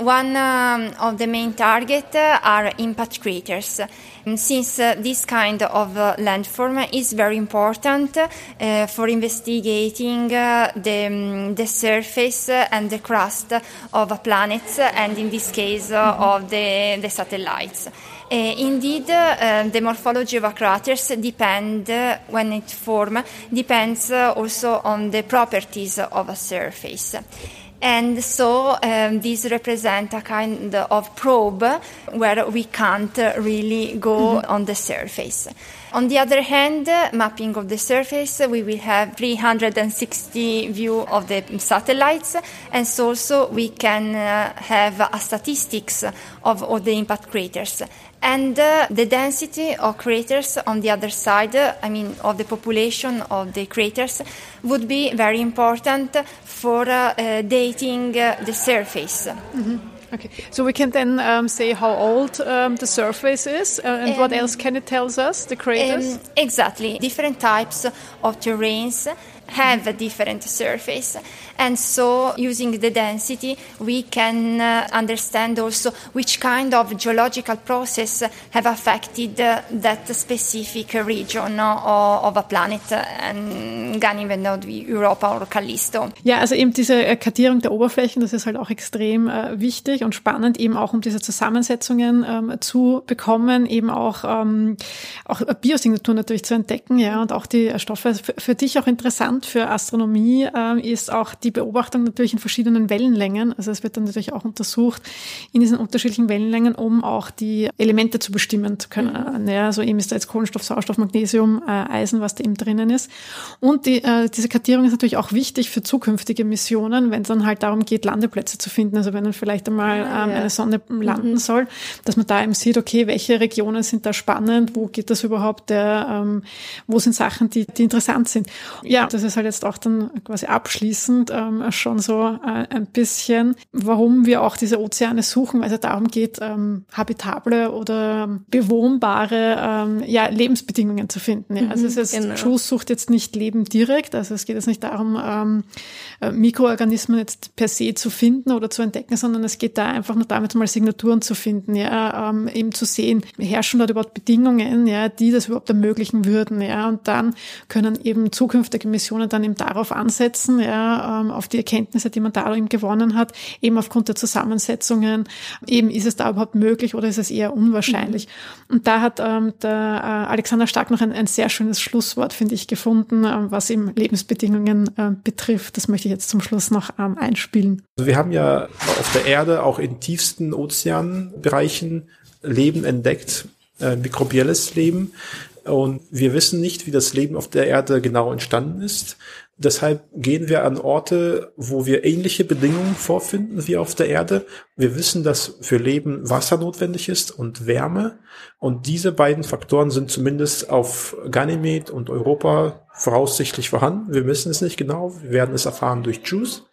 One um, of the main targets are impact craters. Since uh, this kind of uh, landform is very important uh, for investigating uh, the, um, the surface and the crust of planets, and in this case mm-hmm. of the, the satellites. Uh, indeed, uh, the morphology of a craters depend, uh, when it form, depends also on the properties of a surface. And so um, these represent a kind of probe where we can't really go mm-hmm. on the surface. On the other hand, mapping of the surface, we will have 360 view of the satellites, and so also we can uh, have a statistics of all the impact craters. And uh, the density of craters on the other side, uh, I mean, of the population of the craters, would be very important for uh, uh dating uh, the surface. Mm-hmm. Okay, so we can then um, say how old um, the surface is, uh, and um, what else can it tell us, the craters? Um, exactly, different types of terrains have a different surface. And so, using the density, we can uh, understand also which kind of geological process have affected uh, that specific region uh, of a planet, and Ganymede Europa oder Callisto. Ja, also eben diese äh, Kartierung der Oberflächen, das ist halt auch extrem äh, wichtig und spannend, eben auch um diese Zusammensetzungen ähm, zu bekommen, eben auch, ähm, auch Biosignatur natürlich zu entdecken, ja, und auch die Stoffe. Für, für dich auch interessant für Astronomie äh, ist auch die Beobachtung natürlich in verschiedenen Wellenlängen. Also es wird dann natürlich auch untersucht in diesen unterschiedlichen Wellenlängen, um auch die Elemente zu bestimmen zu können. Mhm. Ja, also eben ist da jetzt Kohlenstoff, Sauerstoff, Magnesium, äh, Eisen, was da eben drinnen ist. Und die, äh, diese Kartierung ist natürlich auch wichtig für zukünftige Missionen, wenn es dann halt darum geht, Landeplätze zu finden. Also wenn dann vielleicht einmal ah, ähm, ja. eine Sonne landen mhm. soll, dass man da eben sieht, okay, welche Regionen sind da spannend, wo geht das überhaupt, der, ähm, wo sind Sachen, die, die interessant sind. Ja, das das ist halt jetzt auch dann quasi abschließend ähm, schon so äh, ein bisschen, warum wir auch diese Ozeane suchen, weil es ja darum geht, ähm, habitable oder bewohnbare ähm, ja, Lebensbedingungen zu finden. Ja. Also es ist, genau. Juice sucht jetzt nicht Leben direkt, also es geht jetzt nicht darum, ähm, äh, Mikroorganismen jetzt per se zu finden oder zu entdecken, sondern es geht da einfach nur damit, mal Signaturen zu finden, ja, ähm, eben zu sehen, herrschen dort überhaupt Bedingungen, ja, die das überhaupt ermöglichen würden, ja, und dann können eben zukünftige Missionen dann eben darauf ansetzen, ja, ähm, auf die Erkenntnisse, die man da eben gewonnen hat, eben aufgrund der Zusammensetzungen, eben ist es da überhaupt möglich oder ist es eher unwahrscheinlich. Mhm. Und da hat ähm, der äh, Alexander Stark noch ein, ein sehr schönes Schlusswort, finde ich, gefunden, ähm, was eben Lebensbedingungen äh, betrifft. Das möchte ich jetzt zum Schluss noch ähm, einspielen. Also wir haben ja auf der Erde auch in tiefsten Ozeanbereichen Leben entdeckt, äh, mikrobielles Leben. Und wir wissen nicht, wie das Leben auf der Erde genau entstanden ist. Deshalb gehen wir an Orte, wo wir ähnliche Bedingungen vorfinden wie auf der Erde. Wir wissen, dass für Leben Wasser notwendig ist und Wärme. Und diese beiden Faktoren sind zumindest auf Ganymed und Europa voraussichtlich vorhanden. Wir wissen es nicht genau. Wir werden es erfahren durch Juice.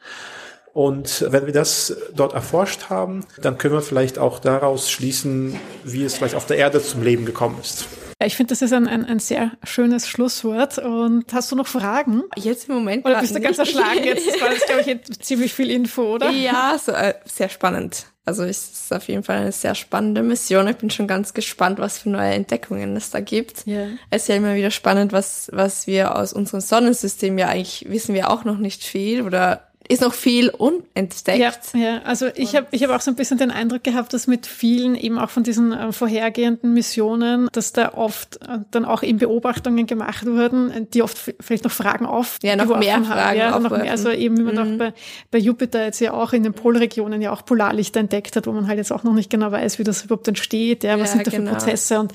Und wenn wir das dort erforscht haben, dann können wir vielleicht auch daraus schließen, wie es vielleicht auf der Erde zum Leben gekommen ist. Ja, ich finde, das ist ein, ein, ein sehr schönes Schlusswort. Und hast du noch Fragen? Jetzt im Moment. Oder bist du ganz erschlagen jetzt? Das war jetzt, glaube ich, [laughs] ziemlich viel Info, oder? Ja, so, äh, sehr spannend. Also es ist auf jeden Fall eine sehr spannende Mission. Ich bin schon ganz gespannt, was für neue Entdeckungen es da gibt. Yeah. Es ist ja immer wieder spannend, was, was wir aus unserem Sonnensystem ja eigentlich wissen wir auch noch nicht viel oder ist noch viel unentdeckt. Ja, ja. also ich habe ich hab auch so ein bisschen den Eindruck gehabt, dass mit vielen eben auch von diesen äh, vorhergehenden Missionen, dass da oft äh, dann auch eben Beobachtungen gemacht wurden, die oft vielleicht noch Fragen auf. Ja, noch mehr haben. Fragen ja, noch mehr. Also eben, wie man mhm. auch bei, bei Jupiter jetzt ja auch in den Polregionen ja auch Polarlichter entdeckt hat, wo man halt jetzt auch noch nicht genau weiß, wie das überhaupt entsteht, ja, was ja, sind da genau. für Prozesse. Und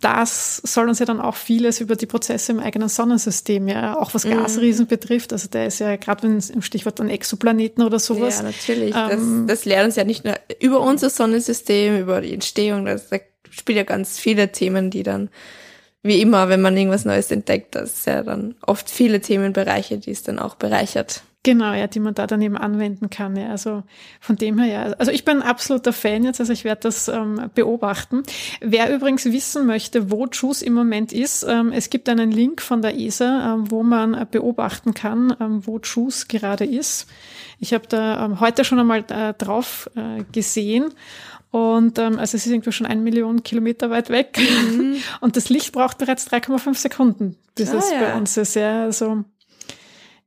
das soll uns ja dann auch vieles über die Prozesse im eigenen Sonnensystem, ja, auch was mhm. Gasriesen mhm. betrifft. Also der ist ja gerade wenn es im Stichwort dann Exoplaneten oder sowas. Ja, natürlich. Ähm, das, das lernt uns ja nicht nur über unser Sonnensystem, über die Entstehung, das, da spielt ja ganz viele Themen, die dann, wie immer, wenn man irgendwas Neues entdeckt, das ist ja dann oft viele Themenbereiche, die es dann auch bereichert. Genau, ja, die man da dann eben anwenden kann. Ja. Also von dem her, ja. Also ich bin ein absoluter Fan jetzt, also ich werde das ähm, beobachten. Wer übrigens wissen möchte, wo JUICE im Moment ist, ähm, es gibt einen Link von der ESA, ähm, wo man äh, beobachten kann, ähm, wo JUICE gerade ist. Ich habe da ähm, heute schon einmal äh, drauf äh, gesehen. Und ähm, also es ist irgendwie schon ein Million Kilometer weit weg. Mhm. [laughs] Und das Licht braucht bereits 3,5 Sekunden, bis ah, es ja. bei uns ist. Ja, also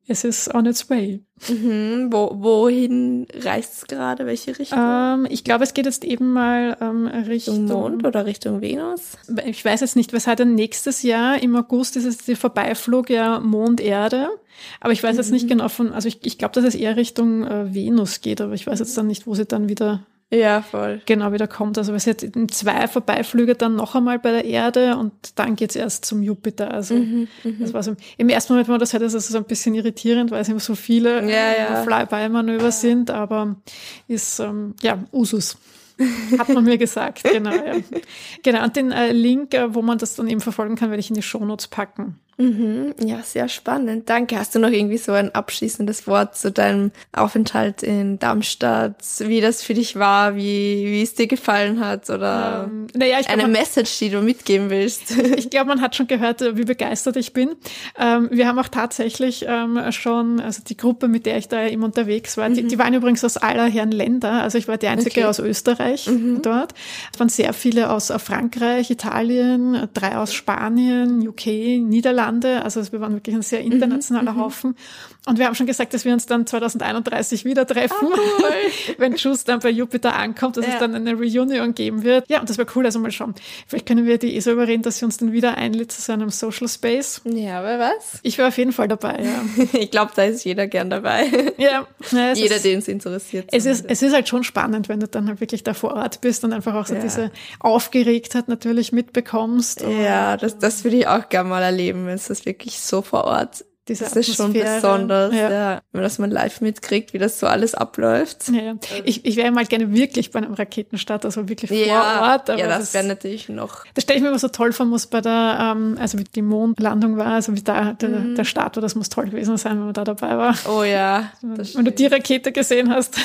es ist on its way. Mhm. Wo, wohin reist es gerade? Welche Richtung? Ähm, ich glaube, es geht jetzt eben mal ähm, Richtung Mond oder Richtung Venus. Ich weiß jetzt nicht, was hat denn nächstes Jahr im August ist es der Vorbeiflug ja Mond-Erde. Aber ich weiß mhm. jetzt nicht mhm. genau von, also ich, ich glaube, dass es eher Richtung äh, Venus geht, aber ich weiß jetzt dann nicht, wo sie dann wieder ja, voll. Genau, wieder kommt. Also es hat zwei Vorbeiflüge dann noch einmal bei der Erde und dann geht's erst zum Jupiter. Also mhm, mhm. das war so, im ersten Moment war das halt also so ein bisschen irritierend, weil es immer so viele ja, ja. Flyby-Manöver ja. sind, aber ist ähm, ja Usus. Hat man mir gesagt, [laughs] genau. Ja. Genau, und den äh, Link, äh, wo man das dann eben verfolgen kann, werde ich in die Shownotes packen. Mhm, ja, sehr spannend. Danke. Hast du noch irgendwie so ein abschließendes Wort zu deinem Aufenthalt in Darmstadt, wie das für dich war, wie, wie es dir gefallen hat oder ähm, naja, eine glaub, Message, die du mitgeben willst? [laughs] Ich glaube, man hat schon gehört, wie begeistert ich bin. Ähm, wir haben auch tatsächlich ähm, schon, also die Gruppe, mit der ich da eben unterwegs war, mhm. die, die waren übrigens aus aller Herren Länder. Also ich war die einzige okay. aus Österreich mhm. dort. Es waren sehr viele aus Frankreich, Italien, drei aus Spanien, UK, Niederlande Niederlande. Also wir waren wirklich ein sehr internationaler mhm, Haufen. Und wir haben schon gesagt, dass wir uns dann 2031 wieder treffen, ah, cool. [laughs] wenn Juice dann bei Jupiter ankommt, dass ja. es dann eine Reunion geben wird. Ja, und das wäre cool. Also mal schauen. Vielleicht können wir die ESA überreden, dass sie uns dann wieder einlädt zu so einem Social Space. Ja, wer was? Ich wäre auf jeden Fall dabei, ja. [laughs] ich glaube, da ist jeder gern dabei. [laughs] Ja. ja jeder, den es interessiert. Es ist, es ist halt schon spannend, wenn du dann halt wirklich da vor Ort bist und einfach auch so ja. diese Aufgeregtheit natürlich mitbekommst. Ja, das, das würde ich auch gerne mal erleben, wenn es das wirklich so vor Ort diese Das ist schon besonders, Ja. ja. Wenn man live mitkriegt, wie das so alles abläuft. Ja. Ich, ich wäre mal gerne wirklich bei einem Raketenstart, also wirklich vor Ja, Ort. aber ja, das das- wäre natürlich noch. Das stelle ich mir immer so toll vor, muss bei der, ähm, also wie die Mondlandung war, also wie da der, Mhm. der Start war, das muss toll gewesen sein, wenn man da dabei war. Oh ja. [laughs] Das wenn du die Rakete gesehen hast.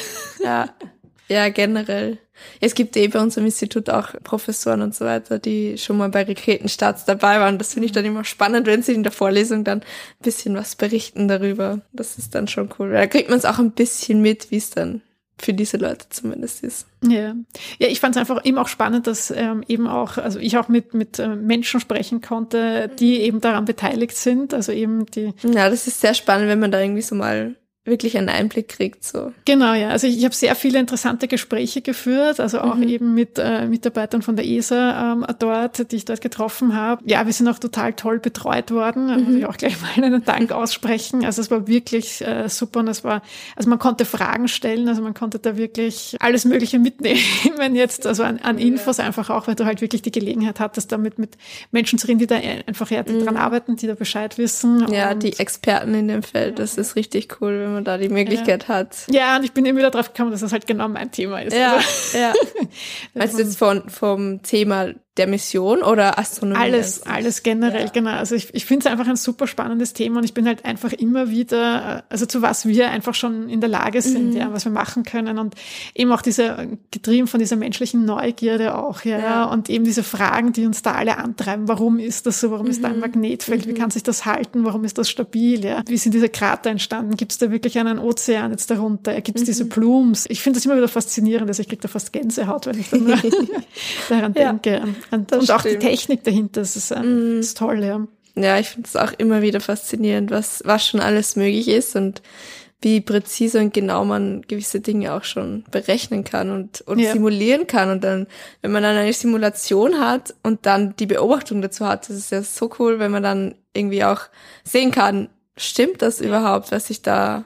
Ja, [laughs] ja, generell. Es gibt eh bei unserem Institut auch Professoren und so weiter, die schon mal bei Raketenstarts dabei waren. Das finde ich dann immer spannend, wenn sie in der Vorlesung dann ein bisschen was berichten darüber. Das ist dann schon cool. Da kriegt man es auch ein bisschen mit, wie es dann für diese Leute zumindest ist. Ja, ja ich fand es einfach eben auch spannend, dass ähm, eben auch, also ich auch mit, mit äh, Menschen sprechen konnte, die eben daran beteiligt sind, also eben die Ja, das ist sehr spannend, wenn man da irgendwie so mal wirklich einen Einblick kriegt. So. Genau, ja. Also ich, ich habe sehr viele interessante Gespräche geführt, also auch Mhm. eben mit äh, Mitarbeitern von der ESA ähm, dort, die ich dort getroffen habe. Ja, wir sind auch total toll betreut worden. Da Mhm. muss ich auch gleich [laughs] mal einen Dank aussprechen. Also es war wirklich äh, super und es war, also man konnte Fragen stellen, also man konnte da wirklich alles Mögliche mitnehmen [laughs] jetzt, also an, an Infos einfach auch, weil du halt wirklich die Gelegenheit hattest, damit mit Menschen zu reden, die da einfach ja, die dran arbeiten, die da Bescheid wissen. Mhm. Ja, die Experten in dem Feld, das ist richtig cool, man da die Möglichkeit hat. ja, und ich bin immer wieder drauf gekommen, dass das halt genau mein Thema ist. Ja, Also, ja. [laughs] Also jetzt von, vom Thema der Mission oder Astronomie? Alles, sich? alles generell, Ja. genau. Also ich, ich finde es einfach ein super spannendes Thema und ich bin halt einfach immer wieder, äh, also zu was wir einfach schon in der Lage sind, Mhm. ja, was wir machen können und eben auch diese, getrieben von dieser menschlichen Neugierde auch, ja, Ja. und eben diese Fragen, die uns da alle antreiben. Warum ist das so? Warum ist da Mhm. ein Magnetfeld? Wie kann sich das halten? Warum ist das stabil? Ja? Wie sind diese Krater entstanden? Gibt es da wirklich einen Ozean jetzt darunter? Gibt es Mhm. diese Plumes? Ich finde das immer wieder faszinierend, also ich kriege da fast Gänsehaut, wenn ich nur [laughs] [laughs] daran denke. Und, und auch die stimmt. Technik dahinter, das ist, ähm, das ist toll, ja. Ja, ich finde es auch immer wieder faszinierend, was, was schon alles möglich ist und wie präzise und genau man gewisse Dinge auch schon berechnen kann und, und Ja. simulieren kann. Und dann, wenn man dann eine Simulation hat und dann die Beobachtung dazu hat, das ist ja so cool, wenn man dann irgendwie auch sehen kann, stimmt das überhaupt, was ich da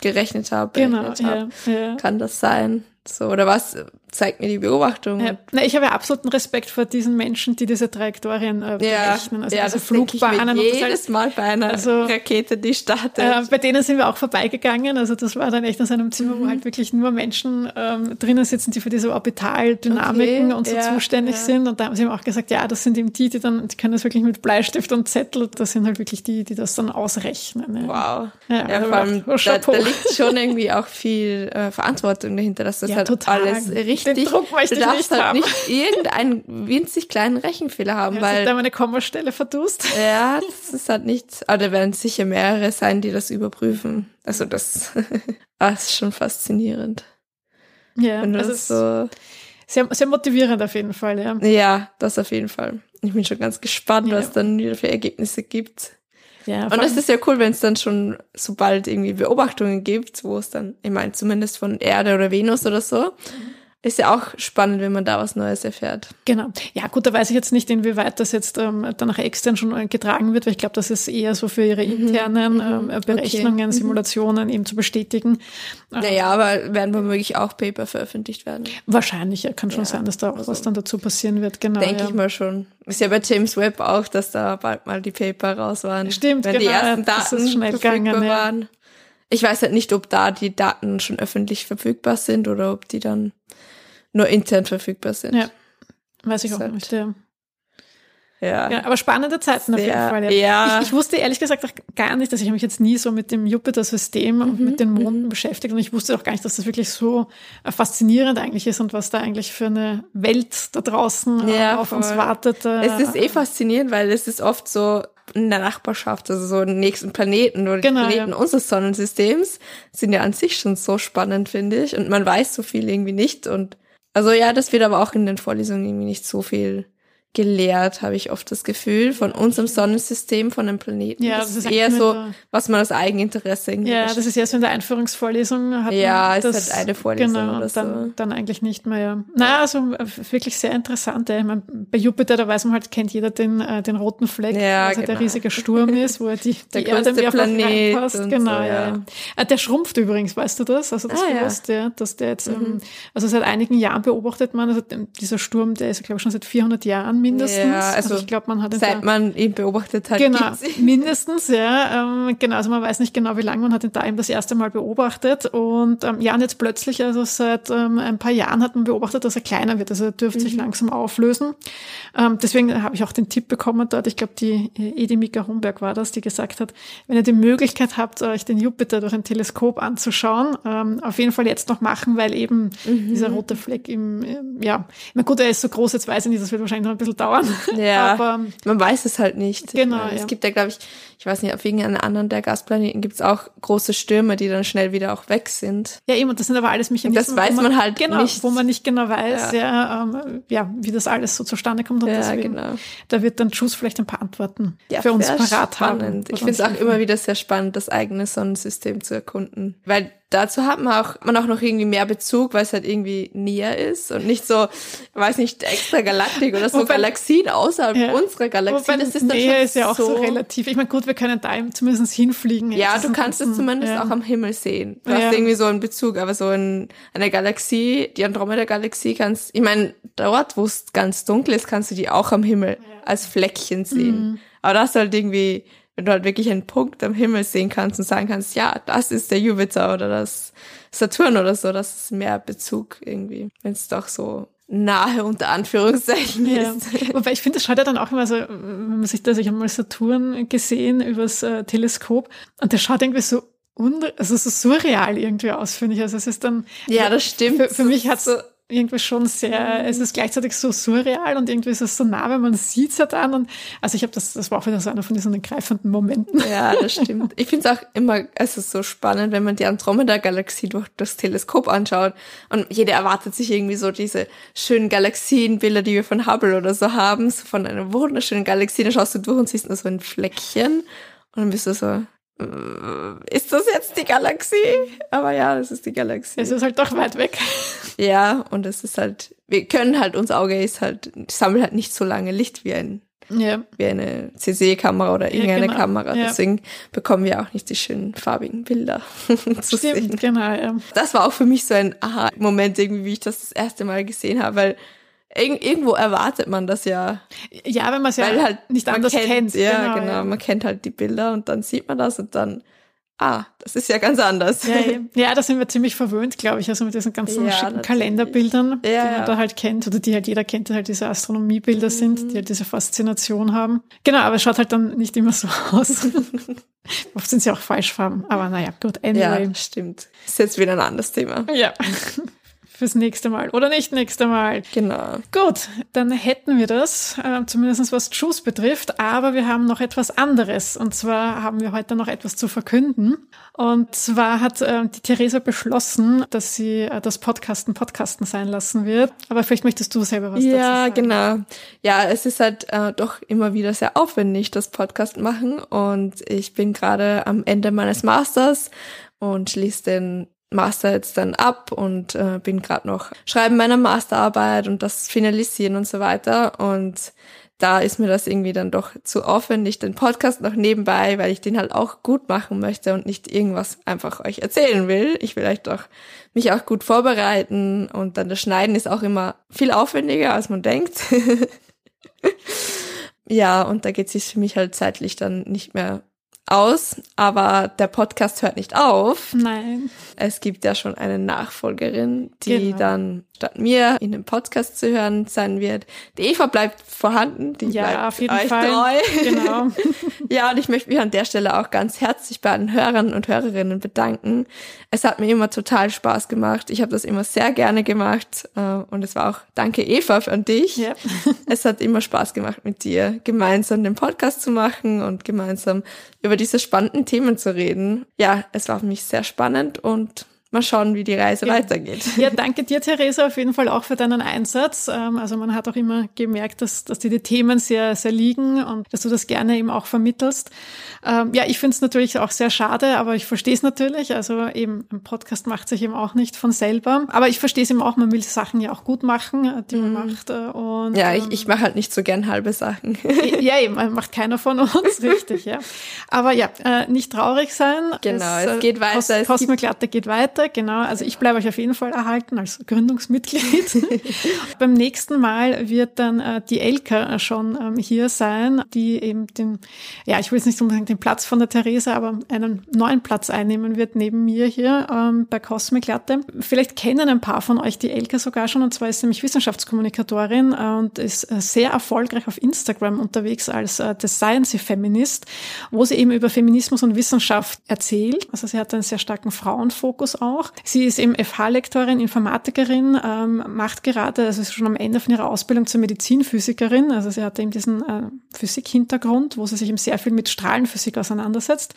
gerechnet habe, Genau, berechnet ja, ja. Kann das sein? So, oder was zeigt mir die Beobachtung? Ja. Na, ich habe ja absoluten Respekt vor diesen Menschen, die diese Trajektorien äh, berechnen, also ja, diese das denke ich mir Flugbahnen. jedes Mal bei einer Also, Rakete, die startet. Äh, bei denen sind wir auch vorbeigegangen. Also das war dann echt in so einem Zimmer, Mhm. wo halt wirklich nur Menschen ähm, drinnen sitzen, die für diese Orbitaldynamiken Okay, und so ja, zuständig sind. Und da haben sie ihm auch gesagt, ja, das sind eben die, die dann, die können das wirklich mit Bleistift und Zettel, das sind halt wirklich die, die das dann ausrechnen. Wow. Ja, Ja, also vor allem, da, da liegt schon irgendwie auch viel äh, Verantwortung dahinter, dass das Ja, halt total. alles richtig. Den Druck möchte du ich darfst nicht halt haben. nicht irgendeinen winzig kleinen Rechenfehler haben, Ja, weil da meine Kommastelle verdust. ja, das ist halt nicht. Aber da werden sicher mehrere sein, die das überprüfen. Also das, [laughs] das ist schon faszinierend. Ja, Wenn du also das es so, sehr, sehr motivierend auf jeden Fall, ja. ja, das auf jeden Fall. Ich bin schon ganz gespannt, Ja. was dann wieder für Ergebnisse gibt. ja Und das ist ja cool, wenn es dann schon sobald irgendwie Beobachtungen gibt, wo es dann, ich meine, zumindest von Erde oder Venus oder so, ist ja auch spannend, wenn man da was Neues erfährt. Genau. Ja, gut, da weiß ich jetzt nicht, inwieweit das jetzt ähm, dann nach extern schon äh, getragen wird, weil ich glaube, das ist eher so für ihre internen ähm, äh, Berechnungen, Mhm. Okay. Mhm. Simulationen eben zu bestätigen. Naja, aber werden womöglich auch Paper veröffentlicht werden. Wahrscheinlich, ja, kann schon Ja, sein, dass da auch also was dann dazu passieren wird. Genau. Denke ja. ich mal schon. Ist ja bei James Webb auch, dass da bald mal die Paper raus waren. Stimmt, wenn die genau, ersten das ist Daten schnell gegangen, ja. waren. Ich weiß halt nicht, ob da die Daten schon öffentlich verfügbar sind oder ob die dann nur intern verfügbar sind. Ja. Weiß ich auch Halt. nicht. Ja. Ja. Ja, aber spannende Zeiten auf jeden Fall. ja. Ich, ich wusste ehrlich gesagt auch gar nicht, dass ich mich jetzt nie so mit dem Jupiter-System und Mhm, mit den Monden beschäftigt und ich wusste auch gar nicht, dass das wirklich so äh, faszinierend eigentlich ist und was da eigentlich für eine Welt da draußen äh, Ja, auf uns voll. wartet. äh, Es ist eh faszinierend, weil es ist oft so in der Nachbarschaft, also so den nächsten Planeten oder Genau, die Planeten ja. unseres Sonnensystems sind ja an sich schon so spannend, finde ich. Und man weiß so viel irgendwie nicht. Und also ja, das wird aber auch in den Vorlesungen irgendwie nicht so viel gelehrt, habe ich oft das Gefühl, von unserem Sonnensystem, von den Planeten. Ja, das, das ist eher so, der- was man aus Eigeninteresse irgendwie Ja, das ist erst in der Einführungsvorlesung hat Ja, man ist halt eine Vorlesung genau, oder dann, so. dann eigentlich nicht mehr. Ja. Na, also äh, wirklich sehr interessant. Ja. Ich mein, bei Jupiter, da weiß man halt, kennt jeder den, äh, den roten Fleck, Ja, also der genau. riesige Sturm ist, wo er die, Der die Erde mehrfach Planet reinpasst. Genau, so, ja. ja. Äh, Der schrumpft übrigens, weißt du das? Also das Ah, ja. gewusst, ja. dass der jetzt, ähm, also seit einigen Jahren beobachtet man, also dieser Sturm, der ist, glaube ich, schon seit 400 Jahren mindestens. Ja, also ich glaube, man hat ihn Seit da, man ihn beobachtet hat, genau, mindestens, ja. Ähm, genau, also man weiß nicht genau, wie lange man hat ihn da eben das erste Mal beobachtet. Und ähm, ja, und jetzt plötzlich, also seit ähm, ein paar Jahren hat man beobachtet, dass er kleiner wird. Also er dürfte Mhm. sich langsam auflösen. Ähm, deswegen habe ich auch den Tipp bekommen dort, ich glaube, die äh, Edi Mika Homberg war das, die gesagt hat, wenn ihr die Möglichkeit habt, euch den Jupiter durch ein Teleskop anzuschauen, ähm, auf jeden Fall jetzt noch machen, weil eben Mhm. dieser rote Fleck im, ähm, ja, na gut, er ist so groß, jetzt weiß ich nicht, das wird wahrscheinlich noch ein bisschen dauern. Ja, [laughs] Aber man weiß es halt nicht. Genau, Ich meine, ja. Es gibt ja, glaube ich, ich weiß nicht, auf irgendeinem anderen der Gasplaneten gibt es auch große Stürme, die dann schnell wieder auch weg sind. Ja, eben, und das sind aber alles Mechanismen. Das weiß wo man halt genau, nicht. Wo man nicht genau weiß, Ja. ja, ähm, ja, wie das alles so zustande kommt. Und Ja, deswegen, genau. da wird dann Juice vielleicht ein paar Antworten Ja, für uns parat haben. spannend. Ich oder finde es auch immer wieder sehr spannend, das eigene Sonnensystem zu erkunden. Weil dazu hat man auch, man auch noch irgendwie mehr Bezug, weil es halt irgendwie näher ist und nicht so, weiß nicht, extra Galaktik oder so Wobei- Galaxien außerhalb Ja. unserer Galaxie. Wobei, das ist Nähe ist ja auch so, relativ. Ich meine, gut, wir können da zumindest hinfliegen. Ja, du kannst es zumindest ja. auch am Himmel sehen. Du Ja. hast irgendwie so einen Bezug, aber so in einer Galaxie, die Andromeda-Galaxie kannst, ich meine, dort, wo es ganz dunkel ist, kannst du die auch am Himmel als Fleckchen sehen. Mhm. Aber das halt irgendwie, wenn du halt wirklich einen Punkt am Himmel sehen kannst und sagen kannst, ja, das ist der Jupiter oder das Saturn oder so, das ist mehr Bezug irgendwie, wenn es doch so nahe unter Anführungszeichen Ja. ist. [laughs] Wobei ich finde, das schaut ja dann auch immer so, wenn man sich das, ich habe mal Saturn gesehen übers äh, Teleskop und der schaut irgendwie so un, also so surreal irgendwie aus, finde ich. Also es ist dann, Ja, das stimmt. Für, für mich hat es So- irgendwie schon sehr, es ist gleichzeitig so surreal und irgendwie ist es so nah, wenn man sieht es ja dann. Und also ich habe das, das war auch wieder so einer von diesen ergreifenden Momenten. Ja, das stimmt. Ich finde es auch immer, es ist so spannend, wenn man die Andromeda-Galaxie durch das Teleskop anschaut und jeder erwartet sich irgendwie so diese schönen Galaxienbilder, die wir von Hubble oder so haben, so von einer wunderschönen Galaxie, dann schaust du durch und siehst nur so ein Fleckchen und dann bist du so, ist das jetzt die Galaxie? Aber ja, das ist die Galaxie. Es ist halt doch weit weg. ja, und es ist halt, wir können halt, unser Auge ist halt, sammelt halt nicht so lange Licht wie ein Ja. wie eine CC-Kamera oder irgendeine genau. Kamera. Ja. Deswegen bekommen wir auch nicht die schönen farbigen Bilder [laughs] zu sehen. Stimmt, genau, ja. Das war auch für mich so ein Aha-Moment irgendwie, wie ich das das erste Mal gesehen habe, weil irg irgendwo erwartet man das ja, Ja, wenn man es ja weil halt nicht anders kennt. Ja, genau, man kennt halt die Bilder und dann sieht man das und dann, ah, das ist ja ganz anders. Ja, ja. ja, da sind wir ziemlich verwöhnt, glaube ich, also mit diesen ganzen Ja. Kalenderbildern, die Ja, man ja. da halt kennt oder die halt jeder kennt, die halt diese Astronomiebilder sind, die halt diese Faszination haben. Genau, aber es schaut halt dann nicht immer so aus. [laughs] Oft sind sie auch Falschfarben, aber naja, gut, anyway. Ja, stimmt. Ist jetzt wieder ein anderes Thema. Ja. Fürs nächste Mal oder nicht nächste Mal. Genau. Gut, dann hätten wir das, äh, zumindest was Juice betrifft, aber wir haben noch etwas anderes. Und zwar haben wir heute noch etwas zu verkünden. Und zwar hat äh, die Theresa beschlossen, dass sie äh, das Podcasten Podcasten sein lassen wird. Aber vielleicht möchtest du selber was dazu Ja, sagen. genau. Ja, es ist halt äh, doch immer wieder sehr aufwendig, das Podcast machen. Und ich bin gerade am Ende meines Masters und schließe den Master jetzt dann ab und äh, bin gerade noch schreiben meiner Masterarbeit und das finalisieren und so weiter. Und da ist mir das irgendwie dann doch zu aufwendig, den Podcast noch nebenbei, weil ich den halt auch gut machen möchte und nicht irgendwas einfach euch erzählen will. Ich will euch doch mich auch gut vorbereiten und dann das Schneiden ist auch immer viel aufwendiger, als man denkt. [laughs] ja, und da geht es sich für mich halt zeitlich dann nicht mehr aus, aber der Podcast hört nicht auf. Nein. Es gibt ja schon eine Nachfolgerin, die Genau. dann statt mir in dem Podcast zu hören sein wird. Die Eva bleibt vorhanden, die Ja, bleibt auf jeden euch Fall. treu. Genau. [laughs] Ja, und ich möchte mich an der Stelle auch ganz herzlich bei allen Hörern und Hörerinnen bedanken. Es hat mir immer total Spaß gemacht. Ich habe das immer sehr gerne gemacht. äh, Und es war auch danke Eva an dich. Ja. Es hat immer Spaß gemacht mit dir, gemeinsam den Podcast zu machen und gemeinsam über diese spannenden Themen zu reden. Ja, es war für mich sehr spannend und mal schauen, wie die Reise weitergeht. Ja, danke dir, Theresa, auf jeden Fall auch für deinen Einsatz. Ähm, Also man hat auch immer gemerkt, dass, dass dir die Themen sehr, sehr liegen und dass du das gerne eben auch vermittelst. Ähm, Ja, ich finde es natürlich auch sehr schade, aber ich verstehe es natürlich. Also eben, ein Podcast macht sich eben auch nicht von selber. Aber ich verstehe es eben auch, man will Sachen ja auch gut machen, äh, die man macht. äh, Und, Mhm. Ja, ich, ähm, ich mache halt nicht so gern halbe Sachen. ja, eben, macht keiner von uns, [laughs] richtig, ja. Aber ja, äh, nicht traurig sein. Genau, es äh, geht weiter, es Cosmo Glatte geht weiter. Schade, genau. Also ich bleibe euch auf jeden Fall erhalten als Gründungsmitglied. [laughs] Beim nächsten Mal wird dann äh, die Elka schon ähm, hier sein, die eben den, ja, ich will jetzt nicht unbedingt den Platz von der Theresa, aber einen neuen Platz einnehmen wird neben mir hier ähm, bei Cosmic Latte. Vielleicht kennen ein paar von euch die Elka sogar schon, und zwar ist sie nämlich Wissenschaftskommunikatorin äh, und ist äh, sehr erfolgreich auf Instagram unterwegs als äh, The Science Feminist, wo sie eben über Feminismus und Wissenschaft erzählt. Also sie hat einen sehr starken Frauenfokus auch. Sie ist eben FH-Lektorin, Informatikerin, ähm, macht gerade, also ist schon am Ende von ihrer Ausbildung zur Medizinphysikerin. Also sie hat eben diesen äh, Physik-Hintergrund, wo sie sich eben sehr viel mit Strahlenphysik auseinandersetzt.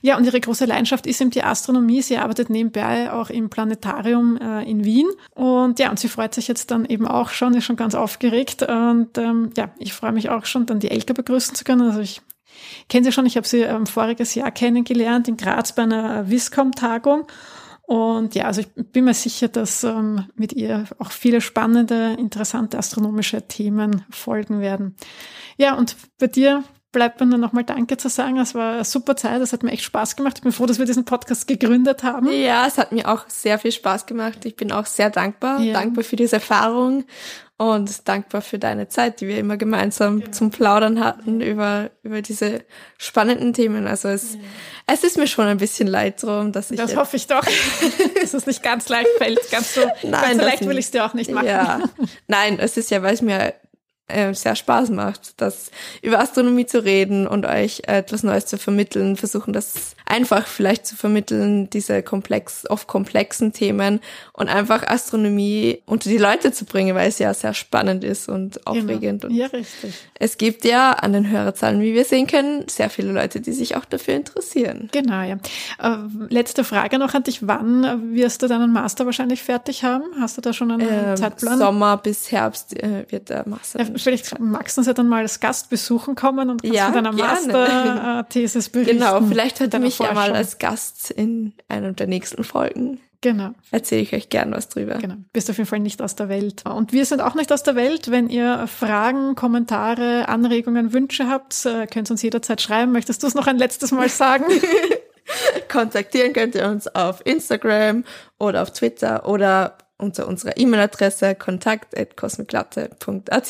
Ja, und ihre große Leidenschaft ist eben die Astronomie. Sie arbeitet nebenbei auch im Planetarium äh, in Wien. Und ja, und sie freut sich jetzt dann eben auch schon, ist schon ganz aufgeregt. Und ähm, ja, ich freue mich auch schon, dann die Elke begrüßen zu können. Also ich kenne sie schon, ich habe sie ähm, voriges Jahr kennengelernt in Graz bei einer Viscom-Tagung. Und ja, also ich bin mir sicher, dass ähm, mit ihr auch viele spannende, interessante astronomische Themen folgen werden. Ja, und bei dir bleibt mir nur nochmal Danke zu sagen. Es war eine super Zeit, es hat mir echt Spaß gemacht. Ich bin froh, dass wir diesen Podcast gegründet haben. Ja, es hat mir auch sehr viel Spaß gemacht. Ich bin auch sehr dankbar, ja. dankbar für diese Erfahrung und dankbar für deine Zeit, die wir immer gemeinsam genau. zum Plaudern hatten über, über diese spannenden Themen. Also es, ja. es ist mir schon ein bisschen leid drum, dass ich. Das hoffe ich doch, [laughs] dass es nicht ganz leicht fällt. Ganz so, Nein, ganz so leicht will ich es dir auch nicht machen. Ja. Nein, es ist ja, weil es mir äh, sehr Spaß macht, das über Astronomie zu reden und euch etwas Neues zu vermitteln, versuchen das einfach vielleicht zu vermitteln, diese komplex, oft komplexen Themen und einfach Astronomie unter die Leute zu bringen, weil es ja sehr spannend ist und genau. aufregend. Genau. ja, richtig. Es gibt ja an den Hörerzahlen, wie wir sehen können, sehr viele Leute, die sich auch dafür interessieren. Genau, ja. Äh, letzte Frage noch an dich. Wann wirst du deinen Master wahrscheinlich fertig haben? Hast du da schon einen ähm, Zeitplan? Sommer bis Herbst äh, wird der Master. Ja, vielleicht magst du uns ja dann mal als Gast besuchen kommen und kannst ja, von [laughs] deiner Master-Thesis berichten. Genau, vielleicht hört mich ja mal als Gast in einer der nächsten Folgen. Genau. Erzähle ich euch gern was drüber. Genau. Bist auf jeden Fall nicht aus der Welt. Und wir sind auch nicht aus der Welt. Wenn ihr Fragen, Kommentare, Anregungen, Wünsche habt, äh, könnt ihr uns jederzeit schreiben. Möchtest du es noch ein letztes Mal [laughs] sagen? Kontaktieren könnt ihr uns auf Instagram oder auf Twitter oder unter unserer E-Mail-Adresse kontakt.cosmiclatte.at.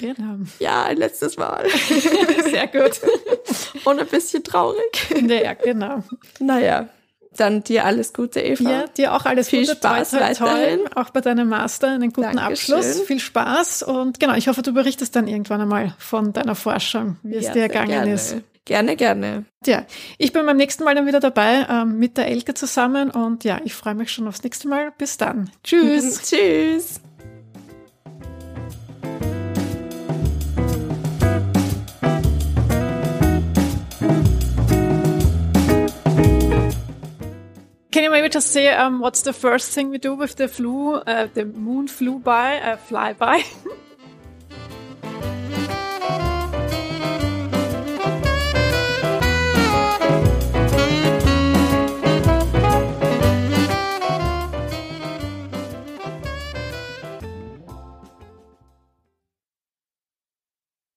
Genau. Ja, ein letztes Mal. [laughs] Sehr gut. [laughs] Und ein bisschen traurig. Ja, genau. Naja, dann dir alles Gute, Eva. Ja, dir auch alles Viel Gute. Spaß toi, toi, toi. Auch bei deinem Master einen guten Dankeschön. Abschluss. Viel Spaß. Und genau, ich hoffe, du berichtest dann irgendwann einmal von deiner Forschung, wie es ja, dir ergangen ist. Gerne, gerne. Ja, ich bin beim nächsten Mal dann wieder dabei ähm, mit der Elke zusammen und ja, ich freue mich schon aufs nächste Mal. Bis dann. Tschüss. [laughs] Tschüss. Can you maybe just say um, what's the first thing we do with the flu, uh, the moon flew by, uh, fly by? [laughs]